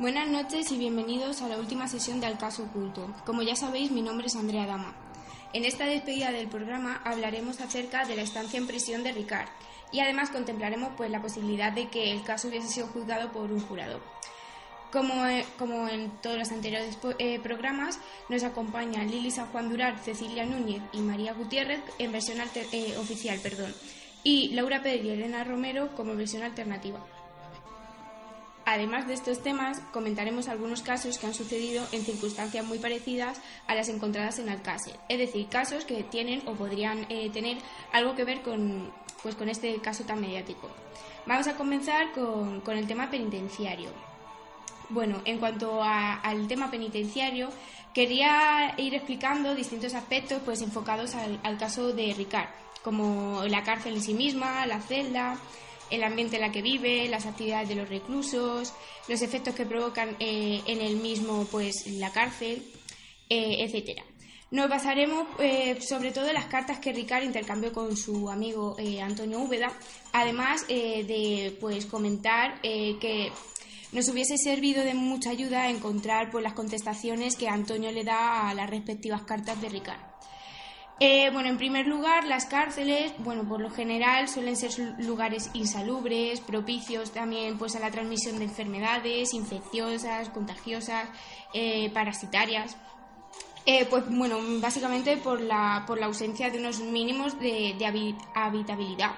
Buenas noches y bienvenidos a la última sesión de Al Caso Oculto. Como ya sabéis, mi nombre es Andrea Dama. En esta despedida del programa hablaremos acerca de la estancia en prisión de Ricard y además contemplaremos pues, la posibilidad de que el caso hubiese sido juzgado por un jurado. Como, eh, como en todos los anteriores eh, programas, nos acompañan Lili San Juan Durar, Cecilia Núñez y María Gutiérrez en versión eh, oficial perdón, y Laura Pérez y Elena Romero como versión alternativa. Además de estos temas, comentaremos algunos casos que han sucedido en circunstancias muy parecidas a las encontradas en Alcácer, es decir, casos que tienen o podrían eh, tener algo que ver con, pues, con este caso tan mediático. Vamos a comenzar con, el tema penitenciario. Bueno, en cuanto al tema penitenciario, quería ir explicando distintos aspectos pues, enfocados al, al caso de Ricard, como la cárcel en sí misma, la celda, el ambiente en el que vive, las actividades de los reclusos, los efectos que provocan eh, en el mismo, pues, la cárcel, eh, etcétera. Nos basaremos eh, sobre todo en las cartas que Ricard intercambió con su amigo Antonio Úbeda, además de pues, comentar que nos hubiese servido de mucha ayuda encontrar pues, las contestaciones que Antonio le da a las respectivas cartas de Ricard. Eh, bueno, en primer lugar, las cárceles, bueno, por lo general suelen ser lugares insalubres, propicios también pues a la transmisión de enfermedades infecciosas, contagiosas, eh, parasitarias. Eh, pues bueno, básicamente por la, por la ausencia de unos mínimos de, de habitabilidad.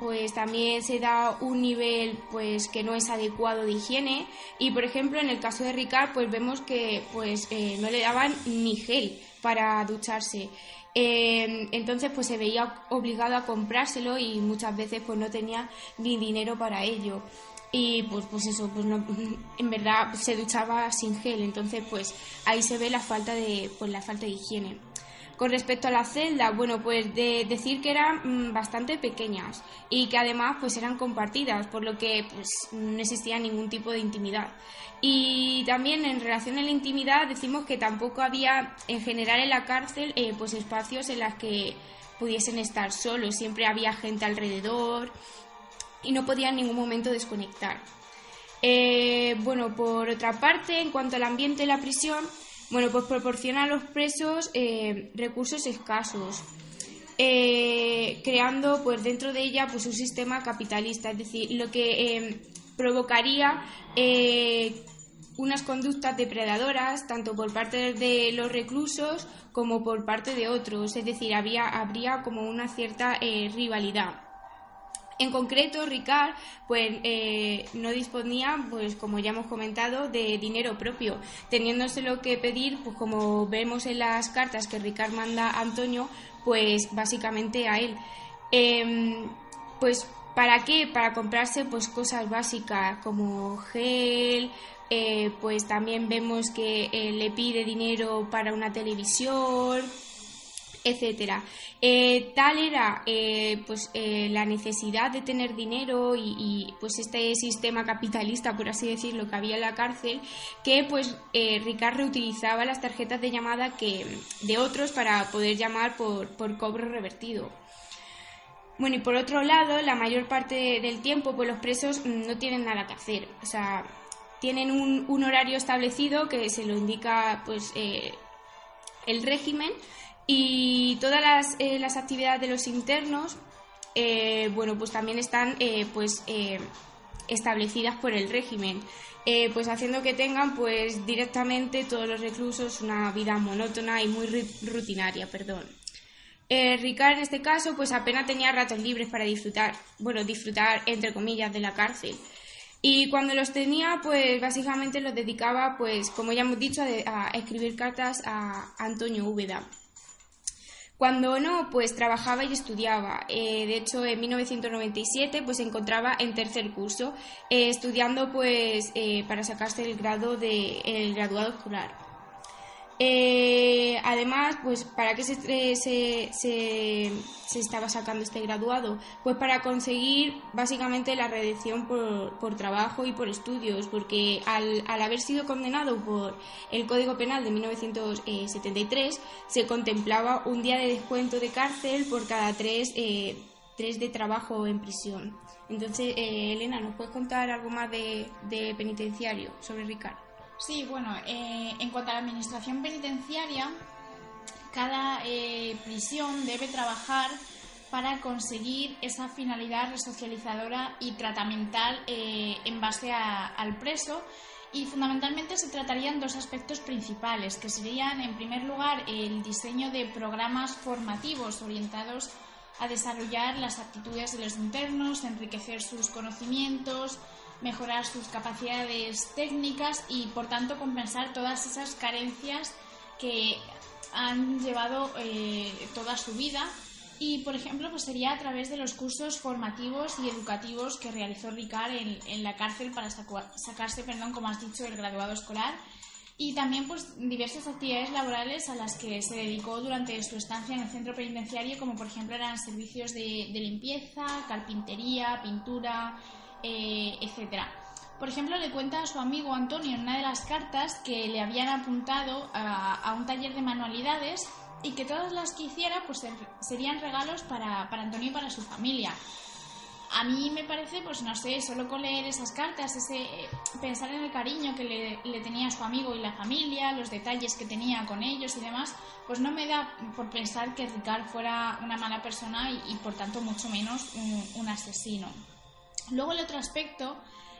pues también se da un nivel pues que no es adecuado de higiene y por ejemplo en el caso de Ricard pues vemos que pues no le daban ni gel para ducharse. Eh, entonces pues se veía obligado a comprárselo y muchas veces pues no tenía ni dinero para ello. Y pues, pues eso, pues no, en verdad se duchaba sin gel, entonces pues ahí se ve la falta de, pues la falta de higiene. Con respecto a la celda, bueno, pues de decir que eran mm, bastante pequeñas y que además pues eran compartidas, por lo que pues no existía ningún tipo de intimidad. Y también en relación a la intimidad decimos que tampoco había en general en la cárcel eh, pues espacios en los que pudiesen estar solos, siempre había gente alrededor y no podían en ningún momento desconectar. Eh, bueno, por otra parte, en cuanto al ambiente de la prisión, bueno, pues proporciona a los presos eh, recursos escasos, eh, creando pues dentro de ella pues un sistema capitalista, es decir, lo que eh, provocaría unas conductas depredadoras tanto por parte de los reclusos como por parte de otros, es decir, había, habría como una cierta rivalidad. En concreto, Ricard pues, eh, no disponía, pues, como ya hemos comentado, de dinero propio, teniéndoselo que pedir, pues, como vemos en las cartas que Ricard manda a Antonio, pues básicamente a él. Em, pues, ¿para qué? Para comprarse pues, cosas básicas como gel, eh, pues también vemos que eh, le pide dinero para una televisión, etcétera. Eh, tal era eh, pues eh, la necesidad de tener dinero y, pues este sistema capitalista, por así decirlo, que había en la cárcel, que pues Ricard reutilizaba las tarjetas de llamada que de otros para poder llamar por, cobro revertido. Bueno, y por otro lado, la mayor parte del tiempo, pues los presos no tienen nada que hacer. O sea, tienen un, un horario establecido que se lo indica pues el régimen y todas las, eh, las actividades de los internos, eh, bueno, pues también están eh, pues establecidas por el régimen, pues haciendo que tengan pues directamente todos los reclusos una vida monótona y muy rutinaria, perdón. Ricard en este caso pues apenas tenía ratos libres para disfrutar, bueno, disfrutar entre comillas de la cárcel. Y cuando los tenía, pues básicamente los dedicaba, pues como ya hemos dicho, a escribir cartas a Antonio Úbeda. Cuando no, pues trabajaba y estudiaba. Eh, de hecho, en 1997 pues se encontraba en tercer curso, eh, estudiando pues eh, para sacarse el grado de el graduado escolar. Eh, además, pues, ¿para qué se, se, se, estaba sacando este graduado? Pues para conseguir básicamente la redención por, por trabajo y por estudios, porque al, al, haber sido condenado por el Código Penal de 1973, se contemplaba un día de descuento de cárcel por cada tres, eh, tres de trabajo en prisión. Entonces, eh, Elena, ¿nos puedes contar algo más de, de penitenciario sobre Ricardo? Sí, bueno, eh, en cuanto a la administración penitenciaria, cada eh, prisión debe trabajar para conseguir esa finalidad resocializadora y tratamental eh, en base al preso. Y fundamentalmente se tratarían dos aspectos principales, que serían, en primer lugar, el diseño de programas formativos orientados a desarrollar las actitudes de los internos, enriquecer sus conocimientos, mejorar sus capacidades técnicas y por tanto compensar todas esas carencias que han llevado eh, toda su vida. Y por ejemplo pues sería a través de los cursos formativos y educativos que realizó Ricard en, la cárcel para sacarse perdón como has dicho el graduado escolar. Y también pues diversas actividades laborales a las que se dedicó durante su estancia en el centro penitenciario como por ejemplo eran servicios de limpieza, carpintería, pintura, eh, etcétera. Por ejemplo, le cuenta a su amigo Antonio en una de las cartas que le habían apuntado a, un taller de manualidades y que todas las que hiciera pues serían regalos para, Antonio y para su familia. A mí me parece, pues no sé, solo con leer esas cartas, ese eh, pensar en el cariño que le, tenía su amigo y la familia, los detalles que tenía con ellos y demás, pues no me da por pensar que Ricard fuera una mala persona y, por tanto mucho menos un asesino. Luego el otro aspecto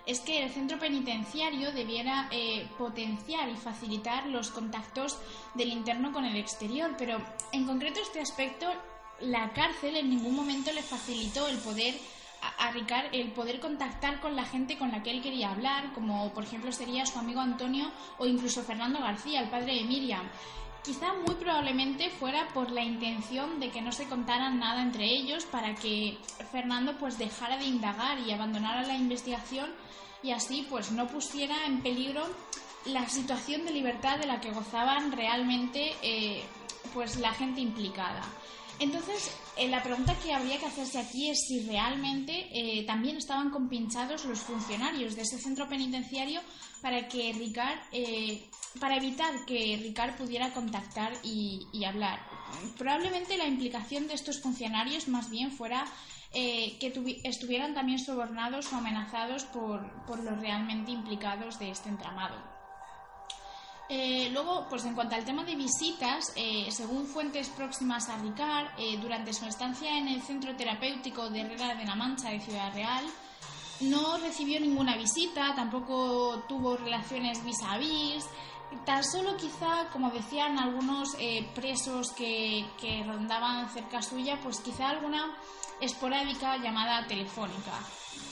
es que el centro penitenciario debiera eh, potenciar y facilitar los contactos del interno con el exterior, pero en concreto este aspecto la cárcel en ningún momento le facilitó el poder a, el poder contactar con la gente con la que él quería hablar, como por ejemplo sería su amigo Antonio o incluso Fernando García, el padre de Miriam. Quizá muy probablemente fuera por la intención de que no se contaran nada entre ellos para que Fernando pues dejara de indagar y abandonara la investigación y así pues no pusiera en peligro la situación de libertad de la que gozaban realmente eh, pues la gente implicada. Entonces, eh, la pregunta que habría que hacerse aquí es si realmente eh, también estaban compinchados los funcionarios de ese centro penitenciario para que Ricard, eh, para evitar que Ricard pudiera contactar y, hablar. Probablemente la implicación de estos funcionarios más bien fuera que estuvieran también sobornados o amenazados por los realmente implicados de este entramado. Eh, luego, pues en cuanto al tema de visitas, eh, según fuentes próximas a Ricard, eh, durante su estancia en el Centro Terapéutico de Herrera de la Mancha de Ciudad Real, no recibió ninguna visita, tampoco tuvo relaciones vis a vis, tan solo quizá, como decían algunos presos que, que rondaban cerca suya, pues quizá alguna esporádica llamada telefónica.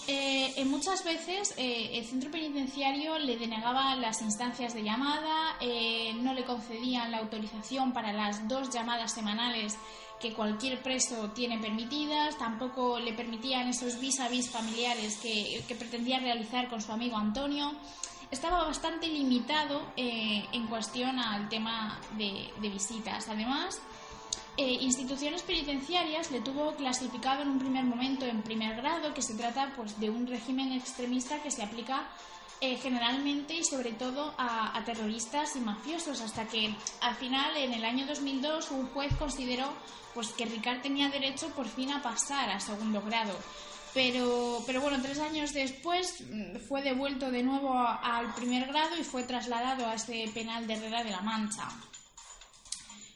Eh, en muchas veces eh, el centro penitenciario le denegaba las instancias de llamada, eh, no le concedían la autorización para las dos llamadas semanales que cualquier preso tiene permitidas, tampoco le permitían esos vis a vis familiares que, pretendía realizar con su amigo Antonio. Estaba bastante limitado en cuestión al tema de visitas. Además, eh, instituciones penitenciarias le tuvo clasificado en un primer momento en primer grado, que se trata pues, de un régimen extremista que se aplica eh, generalmente y sobre todo a, terroristas y mafiosos, hasta que al final, en el año 2002, un juez consideró pues, que Ricard tenía derecho por fin a pasar a segundo grado. Pero, pero bueno, tres años después mm, fue devuelto de nuevo al primer grado y fue trasladado a este penal de Herrera de la Mancha.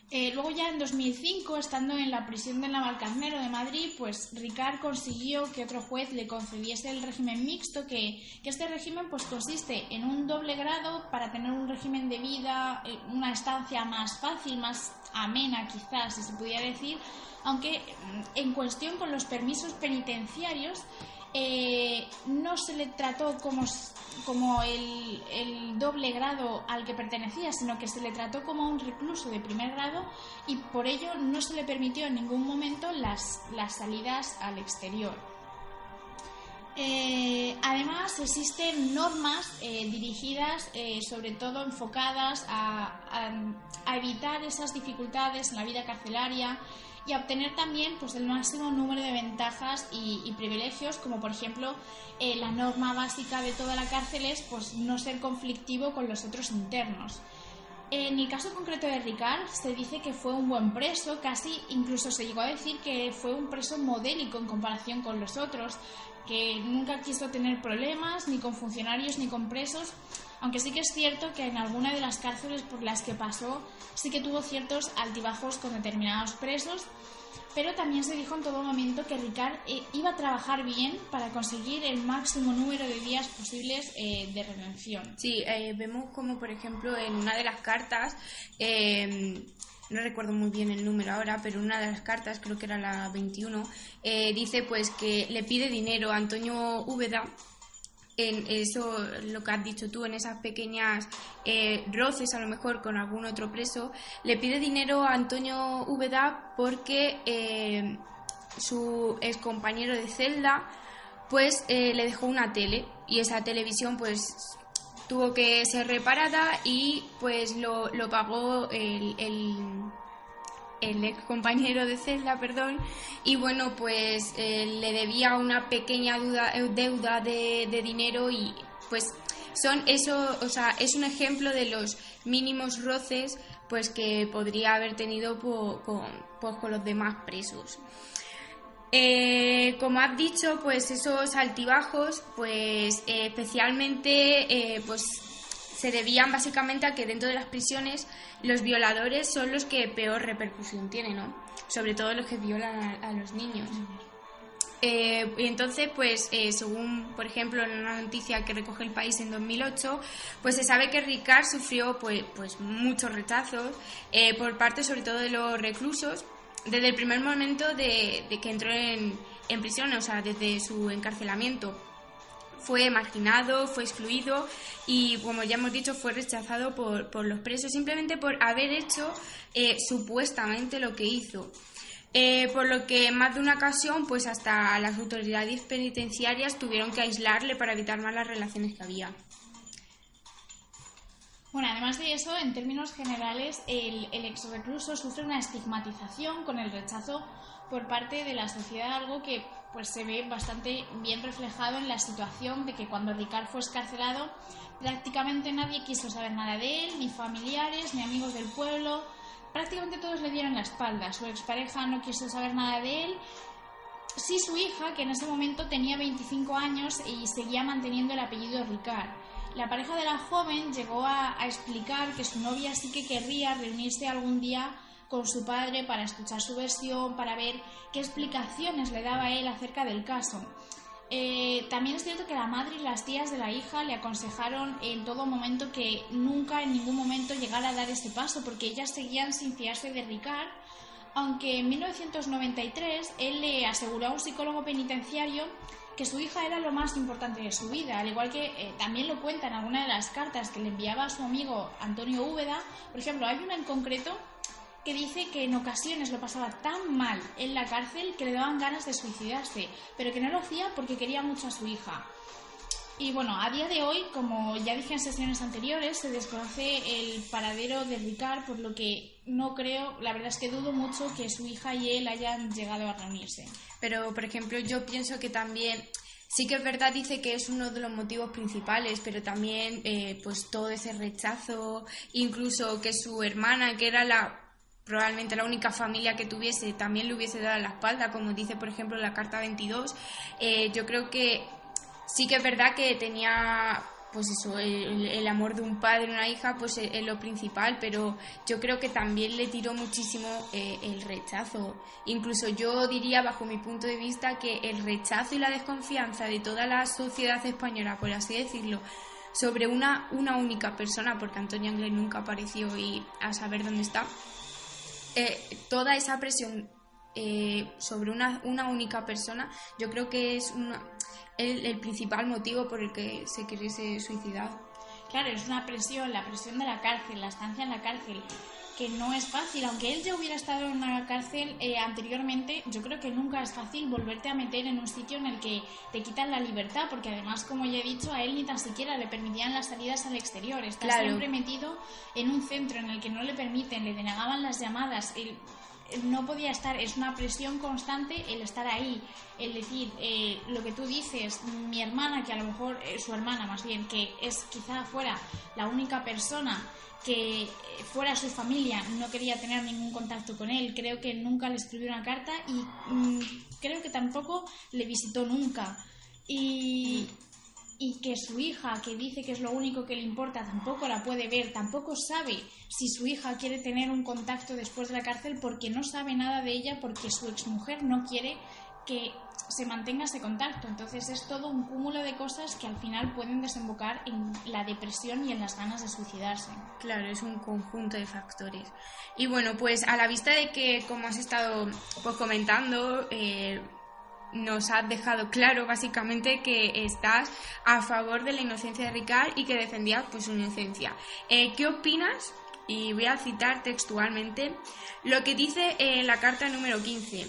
Eh, luego ya en 2005, estando en la prisión de Navalcarnero de Madrid, pues Ricard consiguió que otro juez le concediese el régimen mixto, que, este régimen pues consiste en un doble grado para tener un régimen de vida, eh, una estancia más fácil, más amena quizás, si se pudiera decir, aunque mm, en cuestión con los permisos penitenciarios eh, no se le trató como, como el, el, doble grado al que pertenecía, sino que se le trató como un recluso de primer grado y por ello no se le permitió en ningún momento las, las salidas al exterior. Eh, además, existen normas eh, dirigidas, eh, sobre todo enfocadas a, evitar esas dificultades en la vida carcelaria y a obtener también pues, el máximo número de ventajas y, privilegios, como por ejemplo la norma básica de toda la cárcel es pues, no ser conflictivo con los otros internos. En el caso concreto de Ricard, se dice que fue un buen preso, casi incluso se llegó a decir que fue un preso modélico en comparación con los otros, que nunca quiso tener problemas ni con funcionarios ni con presos, aunque sí que es cierto que en alguna de las cárceles por las que pasó sí que tuvo ciertos altibajos con determinados presos, pero también se dijo en todo momento que Ricard eh, iba a trabajar bien para conseguir el máximo número de días posibles eh, de redención. Sí, eh, vemos como por ejemplo en una de las cartas no recuerdo muy bien el número ahora, pero una de las cartas, creo que era la 21, eh, dice pues que le pide dinero a Antonio Úbeda en eso, lo que has dicho tú, en esas pequeñas eh, roces a lo mejor con algún otro preso, le pide dinero a Antonio Úbeda porque eh, su ex compañero de celda pues le dejó una tele y esa televisión pues tuvo que ser reparada y pues lo, lo pagó el, el, ex compañero de celda, perdón, y bueno, pues eh, le debía una pequeña deuda, deuda de, de, dinero y pues son eso, o sea, es un ejemplo de los mínimos roces pues que podría haber tenido con, pues, con los demás presos. Eh, como has dicho, pues esos altibajos, pues eh, especialmente, eh, pues se debían básicamente a que dentro de las prisiones los violadores son los que peor repercusión tienen, ¿no? Sobre todo los que violan a, los niños. y entonces, pues, según, por ejemplo, en una noticia que recoge el país en 2008, pues se sabe que Ricard sufrió, pues, pues muchos rechazos por parte, sobre todo, de los reclusos, desde el primer momento de, que entró en, prisión, o sea, desde su encarcelamiento. Fue marginado, fue excluido y, como ya hemos dicho, fue rechazado por, los presos simplemente por haber hecho eh, supuestamente lo que hizo. Eh, por lo que más de una ocasión, pues hasta las autoridades penitenciarias tuvieron que aislarle para evitar malas relaciones que había. Bueno, además de eso, en términos generales, el, el exrecluso sufre una estigmatización con el rechazo por parte de la sociedad, algo que pues se ve bastante bien reflejado en la situación de que cuando Ricard fue escarcelado, prácticamente nadie quiso saber nada de él, ni familiares, ni amigos del pueblo, prácticamente todos le dieron la espalda. Su expareja no quiso saber nada de él. Sí, su hija, que en ese momento tenía 25 años y seguía manteniendo el apellido Ricard. La pareja de la joven llegó a, explicar que su novia sí que querría reunirse algún día con su padre para escuchar su versión, para ver qué explicaciones le daba él acerca del caso. Eh, también es cierto que la madre y las tías de la hija le aconsejaron en todo momento que nunca en ningún momento llegara a dar ese paso porque ellas seguían sin fiarse de Ricard, aunque en 1993 él le aseguró a un psicólogo penitenciario que su hija era lo más importante de su vida, al igual que eh, también lo cuenta en alguna de las cartas que le enviaba a su amigo Antonio Úbeda. Por ejemplo, hay una en concreto que dice que en ocasiones lo pasaba tan mal en la cárcel que le daban ganas de suicidarse, pero que no lo hacía porque quería mucho a su hija. Y bueno, a día de hoy, como ya dije en sesiones anteriores, se desconoce el paradero de Ricard, por lo que no creo, la verdad es que dudo mucho que su hija y él hayan llegado a reunirse. Pero, por ejemplo, yo pienso que también sí que es verdad, dice que es uno de los motivos principales, pero también eh, pues todo ese rechazo, incluso que su hermana, que era la probablemente la única familia que tuviese, también le hubiese dado la espalda, como dice por ejemplo la carta 22, eh, yo creo que sí que es verdad que tenía pues eso, el, amor de un padre, una hija, pues es, lo principal, pero yo creo que también le tiró muchísimo eh, el rechazo. Incluso yo diría, bajo mi punto de vista, que el rechazo y la desconfianza de toda la sociedad española, por así decirlo, sobre una, una única persona, porque Antonio Anglés nunca apareció y a saber dónde está, eh, toda esa presión eh, sobre una, una única persona, yo creo que es una el, principal motivo por el que se queriese suicidar. Claro, es una presión, la presión de la cárcel, la estancia en la cárcel, que no es fácil. Aunque él ya hubiera estado en una cárcel eh, anteriormente, yo creo que nunca es fácil volverte a meter en un sitio en el que te quitan la libertad, porque además, como ya he dicho, a él ni tan siquiera le permitían las salidas al exterior. Está siempre metido en un centro en el que no le permiten, le denegaban las llamadas. Él, no podía estar, es una presión constante el estar ahí, el decir eh, lo que tú dices, mi hermana, que a lo mejor, eh, su hermana más bien, que es quizá fuera la única persona que fuera su familia no quería tener ningún contacto con él. Creo que nunca le escribió una carta y mm, creo que tampoco le visitó nunca. Y, y que su hija, que dice que es lo único que le importa, tampoco la puede ver, tampoco sabe si su hija quiere tener un contacto después de la cárcel porque no sabe nada de ella, porque su exmujer no quiere que se mantenga ese contacto. Entonces es todo un cúmulo de cosas que al final pueden desembocar en la depresión y en las ganas de suicidarse. Claro, es un conjunto de factores. Y bueno, pues a la vista de que, como has estado pues, comentando, eh, nos has dejado claro básicamente que estás a favor de la inocencia de Ricard y que defendías pues, su inocencia. Eh, ¿Qué opinas? Y voy a citar textualmente lo que dice en la carta número 15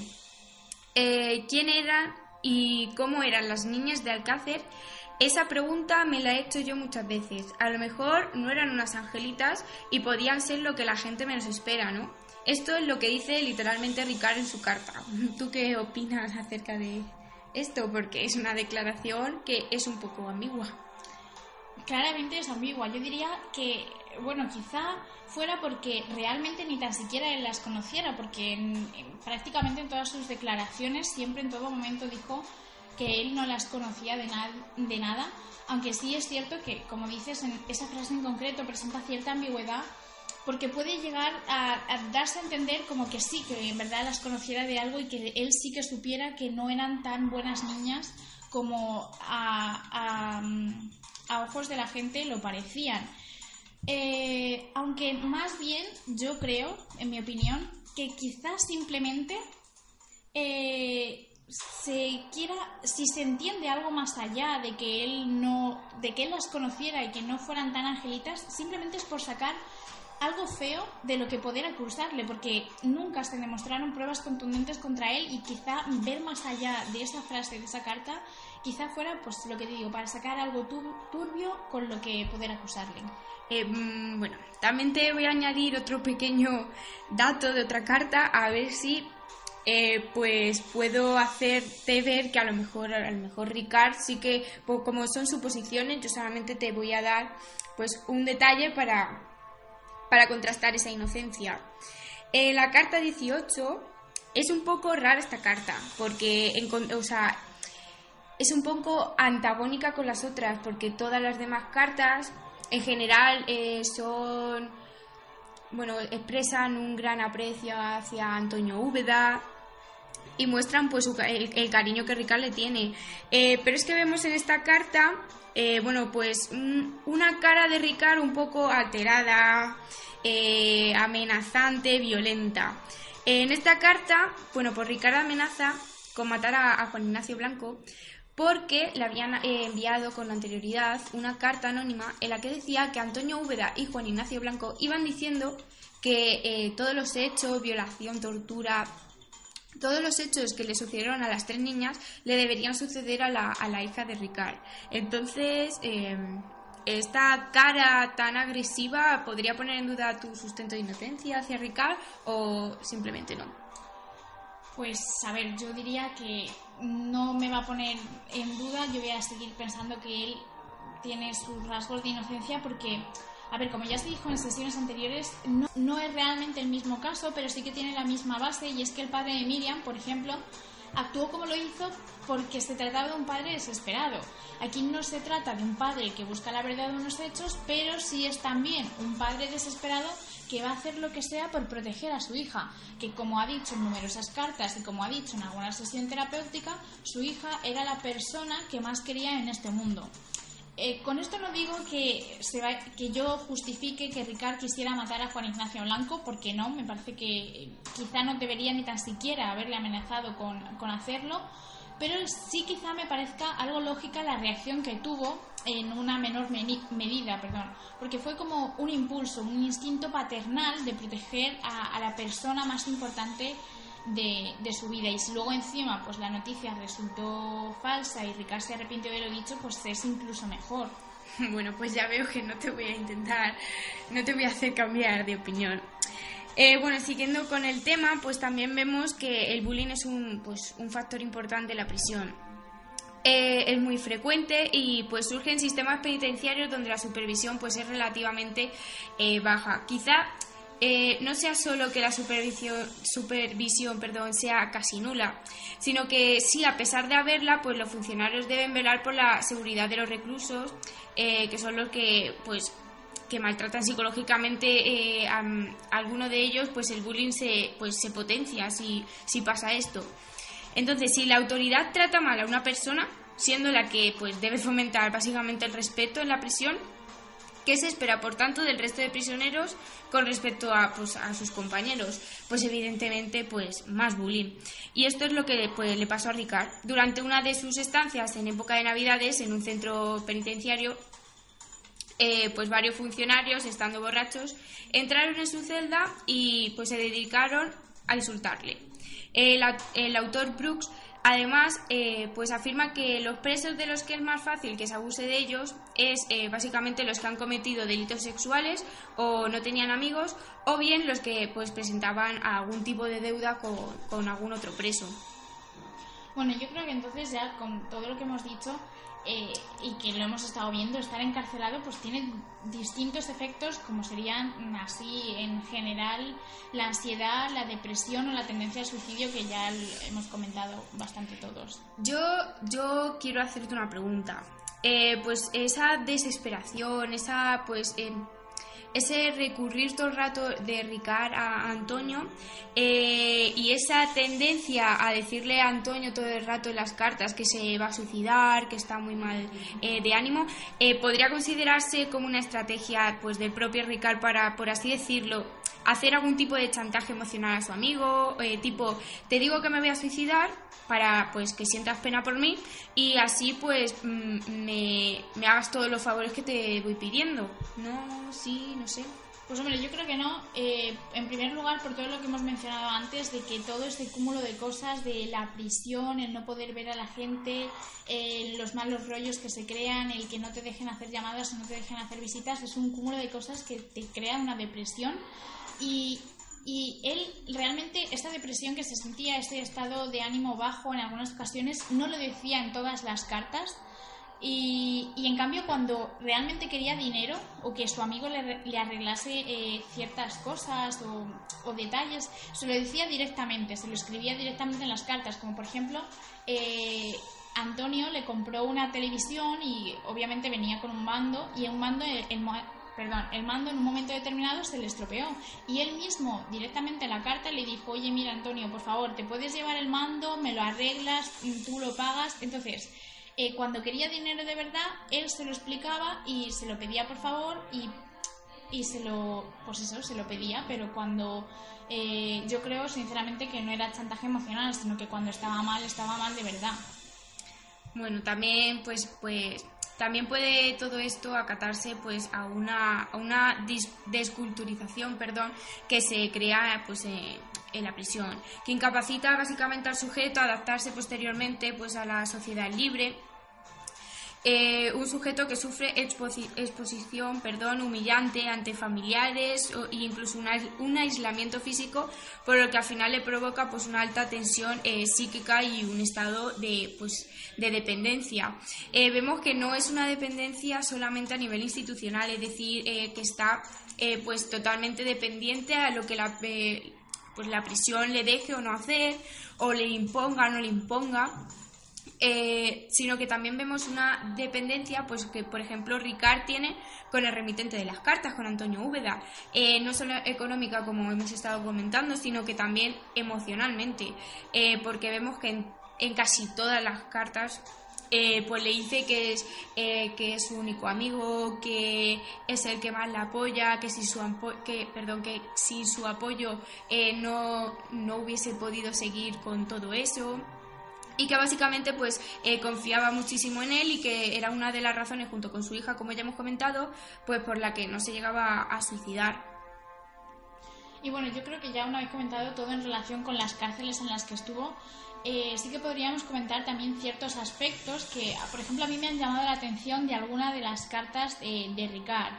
eh, quién eran y cómo eran las niñas de Alcácer, esa pregunta me la he hecho yo muchas veces. A lo mejor no eran unas angelitas y podían ser lo que la gente menos espera, ¿no? Esto es lo que dice literalmente Ricard en su carta. ¿Tú qué opinas acerca de esto? Porque es una declaración que es un poco ambigua. Claramente es ambigua. Yo diría que, bueno, quizá fuera porque realmente ni tan siquiera él las conociera, porque prácticamente en todas sus declaraciones siempre en todo momento dijo que él no las conocía de, de nada, aunque sí es cierto que, como dices, en esa frase en concreto presenta cierta ambigüedad porque puede llegar a, darse a entender como que sí, que en verdad las conociera de algo y que él sí que supiera que no eran tan buenas niñas como a, ojos de la gente lo parecían. Eh, aunque más bien yo creo, en mi opinión, que quizás simplemente eh, se quiera, si se entiende algo más allá de que él no, de que él las conociera y que no fueran tan angelitas, simplemente es por sacar algo feo de lo que poder acusarle, porque nunca se demostraron pruebas contundentes contra él y quizá ver más allá de esa frase, de esa carta, quizá fuera, pues lo que te digo, para sacar algo turbio con lo que poder acusarle. Eh, mm, bueno, también te voy a añadir otro pequeño dato de otra carta, a ver si eh, pues puedo hacerte ver que a lo mejor a lo mejor Ricard sí que pues, como son suposiciones yo solamente te voy a dar pues un detalle para para contrastar esa inocencia. En la carta 18 es un poco rara esta carta porque es un poco antagónica con las otras porque todas las demás cartas en general eh, son, bueno, expresan un gran aprecio hacia Antonio Úbeda y muestran pues el, cariño que Ricard le tiene. Eh, pero es que vemos en esta carta, eh, bueno, pues una cara de Ricard un poco alterada, amenazante, violenta. En esta carta, bueno, pues Ricard amenaza con matar a Juan Ignacio Blanco porque le habían eh, enviado con anterioridad una carta anónima en la que decía que Antonio Úbeda y Juan Ignacio Blanco iban diciendo que eh, todos los hechos, violación, tortura, todos los hechos que le sucedieron a las tres niñas le deberían suceder a la, a la hija de Ricard. Entonces, em, esta cara tan agresiva podría poner en duda tu sustento de inocencia hacia Ricard o simplemente no. Pues a ver, yo diría que no me va a poner en duda, yo voy a seguir pensando que él tiene sus rasgos de inocencia porque, a ver, como ya se dijo en sesiones anteriores, no, es realmente el mismo caso, pero sí que tiene la misma base y es que el padre de Miriam, por ejemplo, actuó como lo hizo porque se trataba de un padre desesperado. Aquí no se trata de un padre que busca la verdad de unos hechos, pero sí es también un padre desesperado que va a hacer lo que sea por proteger a su hija, que como ha dicho en numerosas cartas y como ha dicho en alguna sesión terapéutica, su hija era la persona que más quería en este mundo. Eh, con esto no digo que, se va, que yo justifique que Ricard quisiera matar a Juan Ignacio Blanco, porque no, me parece que quizá no debería ni tan siquiera haberle amenazado con, con hacerlo, pero sí quizá me parezca algo lógica la reacción que tuvo en una menor medida, perdón, porque fue como un impulso, un instinto paternal de proteger a, la persona más importante de, su vida. Y si luego encima pues la noticia resultó falsa y Ricard se arrepintió de lo dicho, pues es incluso mejor. Bueno, pues ya veo que no te voy a intentar, no te voy a hacer cambiar de opinión. Eh, bueno, siguiendo con el tema, pues también vemos que el bullying es un, pues, un factor importante en la prisión. Eh, es muy frecuente y pues surge en sistemas penitenciarios donde la supervisión pues es relativamente eh, baja. Quizá no sea solo que la supervisión, supervisión perdón, sea casi nula, sino que sí, a pesar de haberla, pues los funcionarios deben velar por la seguridad de los reclusos, que son los que pues que maltratan psicológicamente eh, a, alguno de ellos, pues el bullying se, pues se potencia si, si pasa esto. Entonces, si la autoridad trata mal a una persona, siendo la que pues debe fomentar básicamente el respeto en la prisión, ¿qué se espera, por tanto, del resto de prisioneros con respecto a, pues, a sus compañeros? Pues evidentemente, pues más bullying. Y esto es lo que pues, le pasó a Ricard. Durante una de sus estancias en época de Navidades en un centro penitenciario, eh, pues varios funcionarios, estando borrachos, entraron en su celda y pues se dedicaron a insultarle. El, autor Brooks Además, eh, pues afirma que los presos de los que es más fácil que se abuse de ellos es eh, básicamente los que han cometido delitos sexuales o no tenían amigos o bien los que pues presentaban algún tipo de deuda con, con algún otro preso. Bueno, yo creo que entonces ya con todo lo que hemos dicho eh, y que lo hemos estado viendo, estar encarcelado pues tiene distintos efectos como serían así en general la ansiedad, la depresión o la tendencia al suicidio que ya hemos comentado bastante todos. Yo, yo quiero hacerte una pregunta. Eh, pues esa desesperación, esa pues em, ese recurrir todo el rato de Ricard a Antonio eh, y esa tendencia a decirle a Antonio todo el rato en las cartas que se va a suicidar, que está muy mal eh, de ánimo, eh, podría considerarse como una estrategia pues del propio Ricard para, por así decirlo, hacer algún tipo de chantaje emocional a su amigo, tipo, te digo que me voy a suicidar para pues que sientas pena por mí y así pues mm, me, me hagas todos los favores que te voy pidiendo. No, sí, no Pues hombre, yo creo que no. Eh, en primer lugar, por todo lo que hemos mencionado antes, de que todo este cúmulo de cosas, de la prisión, el no poder ver a la gente, eh, los malos rollos que se crean, el que no te dejen hacer llamadas o no te dejen hacer visitas, es un cúmulo de cosas que te crea una depresión. Y, y él realmente, esta depresión que se sentía, este estado de ánimo bajo en algunas ocasiones, no lo decía en todas las cartas y, en cambio, cuando realmente quería dinero o que su amigo le, le arreglase eh, ciertas cosas o, detalles, se lo decía directamente, se lo escribía directamente en las cartas, como por ejemplo, eh, Antonio le compró una televisión y obviamente venía con un mando y un mando, el, el, perdón, el mando en un momento determinado se le estropeó. Y él mismo directamente en la carta le dijo, oye mira Antonio, por favor, te puedes llevar el mando, me lo arreglas, tú lo pagas, entonces eh, cuando quería dinero de verdad, él se lo explicaba y se lo pedía por favor y, y se lo, pues eso, se lo pedía, pero cuando eh, yo creo sinceramente que no era chantaje emocional, sino que cuando estaba mal, estaba mal de verdad. Bueno, también pues, pues también puede todo esto acatarse pues a una, a una desculturización perdón, que se crea pues, eh, en la prisión, que incapacita básicamente al sujeto a adaptarse posteriormente pues, a la sociedad libre eh, un sujeto que sufre exposición perdón, humillante ante familiares e incluso un aislamiento físico, por lo que al final le provoca pues, una alta tensión eh, psíquica y un estado de, pues, de dependencia. Eh, vemos que no es una dependencia solamente a nivel institucional, es decir, que está pues, totalmente dependiente a lo que la, pues, la prisión le deje o no hacer, o le imponga o no le imponga. Eh, sino que también vemos una dependencia, pues que por ejemplo Ricard tiene con el remitente de las cartas, con Antonio Úbeda, eh, no solo económica como hemos estado comentando, sino que también emocionalmente, eh, porque vemos que en, casi todas las cartas pues le dice que es, que es su único amigo, que es el que más la apoya, que, si su, que, perdón, que sin su apoyo no, no hubiese podido seguir con todo eso. Y que básicamente pues eh, confiaba muchísimo en él y que era una de las razones junto con su hija como ya hemos comentado pues por la que no se llegaba a suicidar. Y bueno yo creo que ya una vez comentado todo en relación con las cárceles en las que estuvo eh, sí que podríamos comentar también ciertos aspectos que por ejemplo a mí me han llamado la atención de alguna de las cartas de Ricard.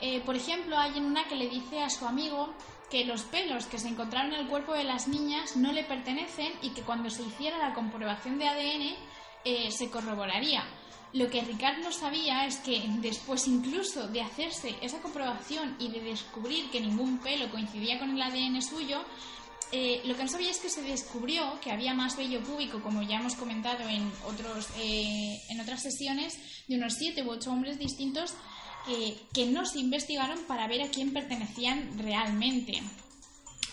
Eh, por ejemplo hay en una que le dice a su amigo que los pelos que se encontraron en el cuerpo de las niñas no le pertenecen y que cuando se hiciera la comprobación de ADN eh, se corroboraría. Lo que Ricard no sabía es que después incluso de hacerse esa comprobación y de descubrir que ningún pelo coincidía con el ADN suyo, eh, lo que no sabía es que se descubrió que había más vello púbico, como ya hemos comentado en, otros, eh, en otras sesiones, de unos siete u ocho hombres distintos que no se investigaron para ver a quién pertenecían realmente.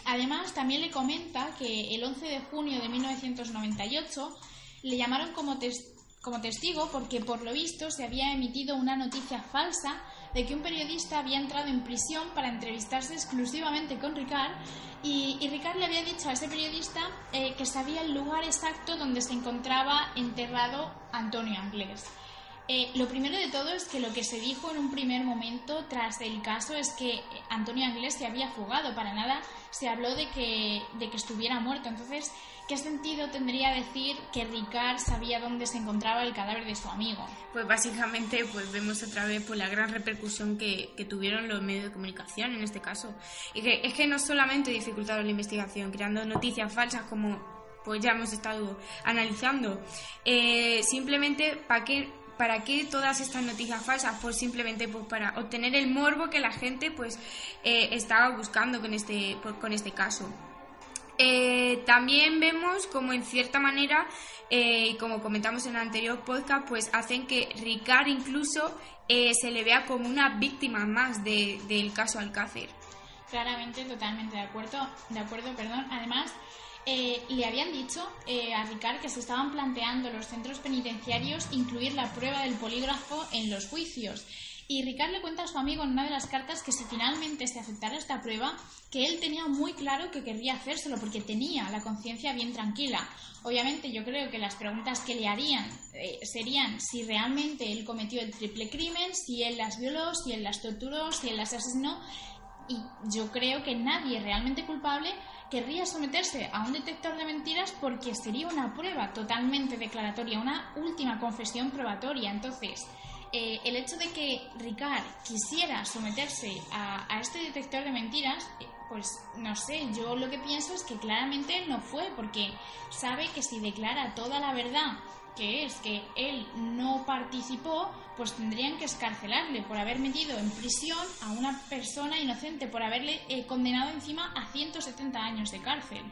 Además, también le comenta que el 11 de junio de 1998 le llamaron como, testigo porque por lo visto se había emitido una noticia falsa de que un periodista había entrado en prisión para entrevistarse exclusivamente con Ricard y, Ricard le había dicho a ese periodista eh, que sabía el lugar exacto donde se encontraba enterrado Antonio Anglés. Eh, lo primero de todo es que lo que se dijo en un primer momento tras el caso es que Antonio Anglés se había fugado, para nada se habló de que, de que estuviera muerto. Entonces, ¿qué sentido tendría decir que Ricard sabía dónde se encontraba el cadáver de su amigo? Pues básicamente pues vemos otra vez pues, la gran repercusión que, que tuvieron los medios de comunicación en este caso. Y que es que no solamente dificultaron la investigación, creando noticias falsas como pues ya hemos estado analizando, eh, simplemente para que ¿Para qué todas estas noticias falsas? Pues simplemente pues para obtener el morbo que la gente pues eh, estaba buscando con este, con este caso. Eh, también vemos como en cierta manera, eh, como comentamos en el anterior podcast, pues hacen que Ricard incluso se le vea como una víctima más del caso Alcácer. Claramente, totalmente de acuerdo, de acuerdo, perdón. Además, eh, le habían dicho eh, a Ricard que se estaban planteando los centros penitenciarios incluir la prueba del polígrafo en los juicios. Y Ricard le cuenta a su amigo en una de las cartas que si finalmente se aceptara esta prueba, que él tenía muy claro que querría hacérselo porque tenía la conciencia bien tranquila. Obviamente yo creo que las preguntas que le harían eh, serían si realmente él cometió el triple crimen, si él las violó, si él las torturó, si él las asesinó. Y yo creo que nadie realmente culpable querría someterse a un detector de mentiras porque sería una prueba totalmente declaratoria, una última confesión probatoria. Entonces, eh, el hecho de que Ricard quisiera someterse a, este detector de mentiras, eh, pues no sé, yo lo que pienso es que claramente no fue, porque sabe que si declara toda la verdad que es que él no participó, pues tendrían que escarcelarle por haber metido en prisión a una persona inocente, por haberle eh, condenado encima a 170 años de cárcel.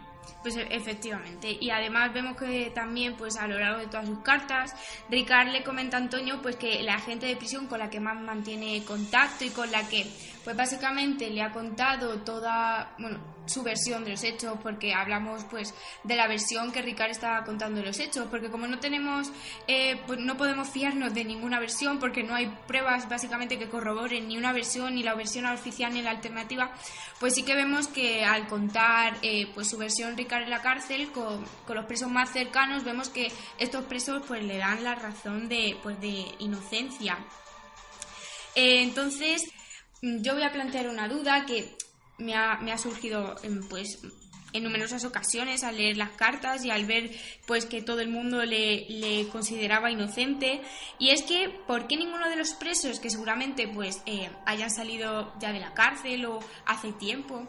Pues e, efectivamente, y además vemos que también pues a lo largo de todas sus cartas, Ricard le comenta a Antonio pues que la gente de prisión con la que más mantiene contacto y con la que pues básicamente le ha contado toda, bueno, su versión de los hechos, porque hablamos pues de la versión que Ricard estaba contando de los hechos, porque como no tenemos, eh, pues no podemos fiarnos de ninguna versión, porque no hay pruebas básicamente que corroboren ni una versión, ni la versión oficial ni la alternativa, pues sí que vemos que al contar eh, pues su versión Ricard en la cárcel con, con, los presos más cercanos, vemos que estos presos pues le dan la razón de, pues, de inocencia. Eh, entonces, yo voy a plantear una duda que me ha, me ha surgido en, pues en numerosas ocasiones al leer las cartas y al ver pues que todo el mundo le, le consideraba inocente. Y es que ¿por qué ninguno de los presos que seguramente pues eh, hayan salido ya de la cárcel o hace tiempo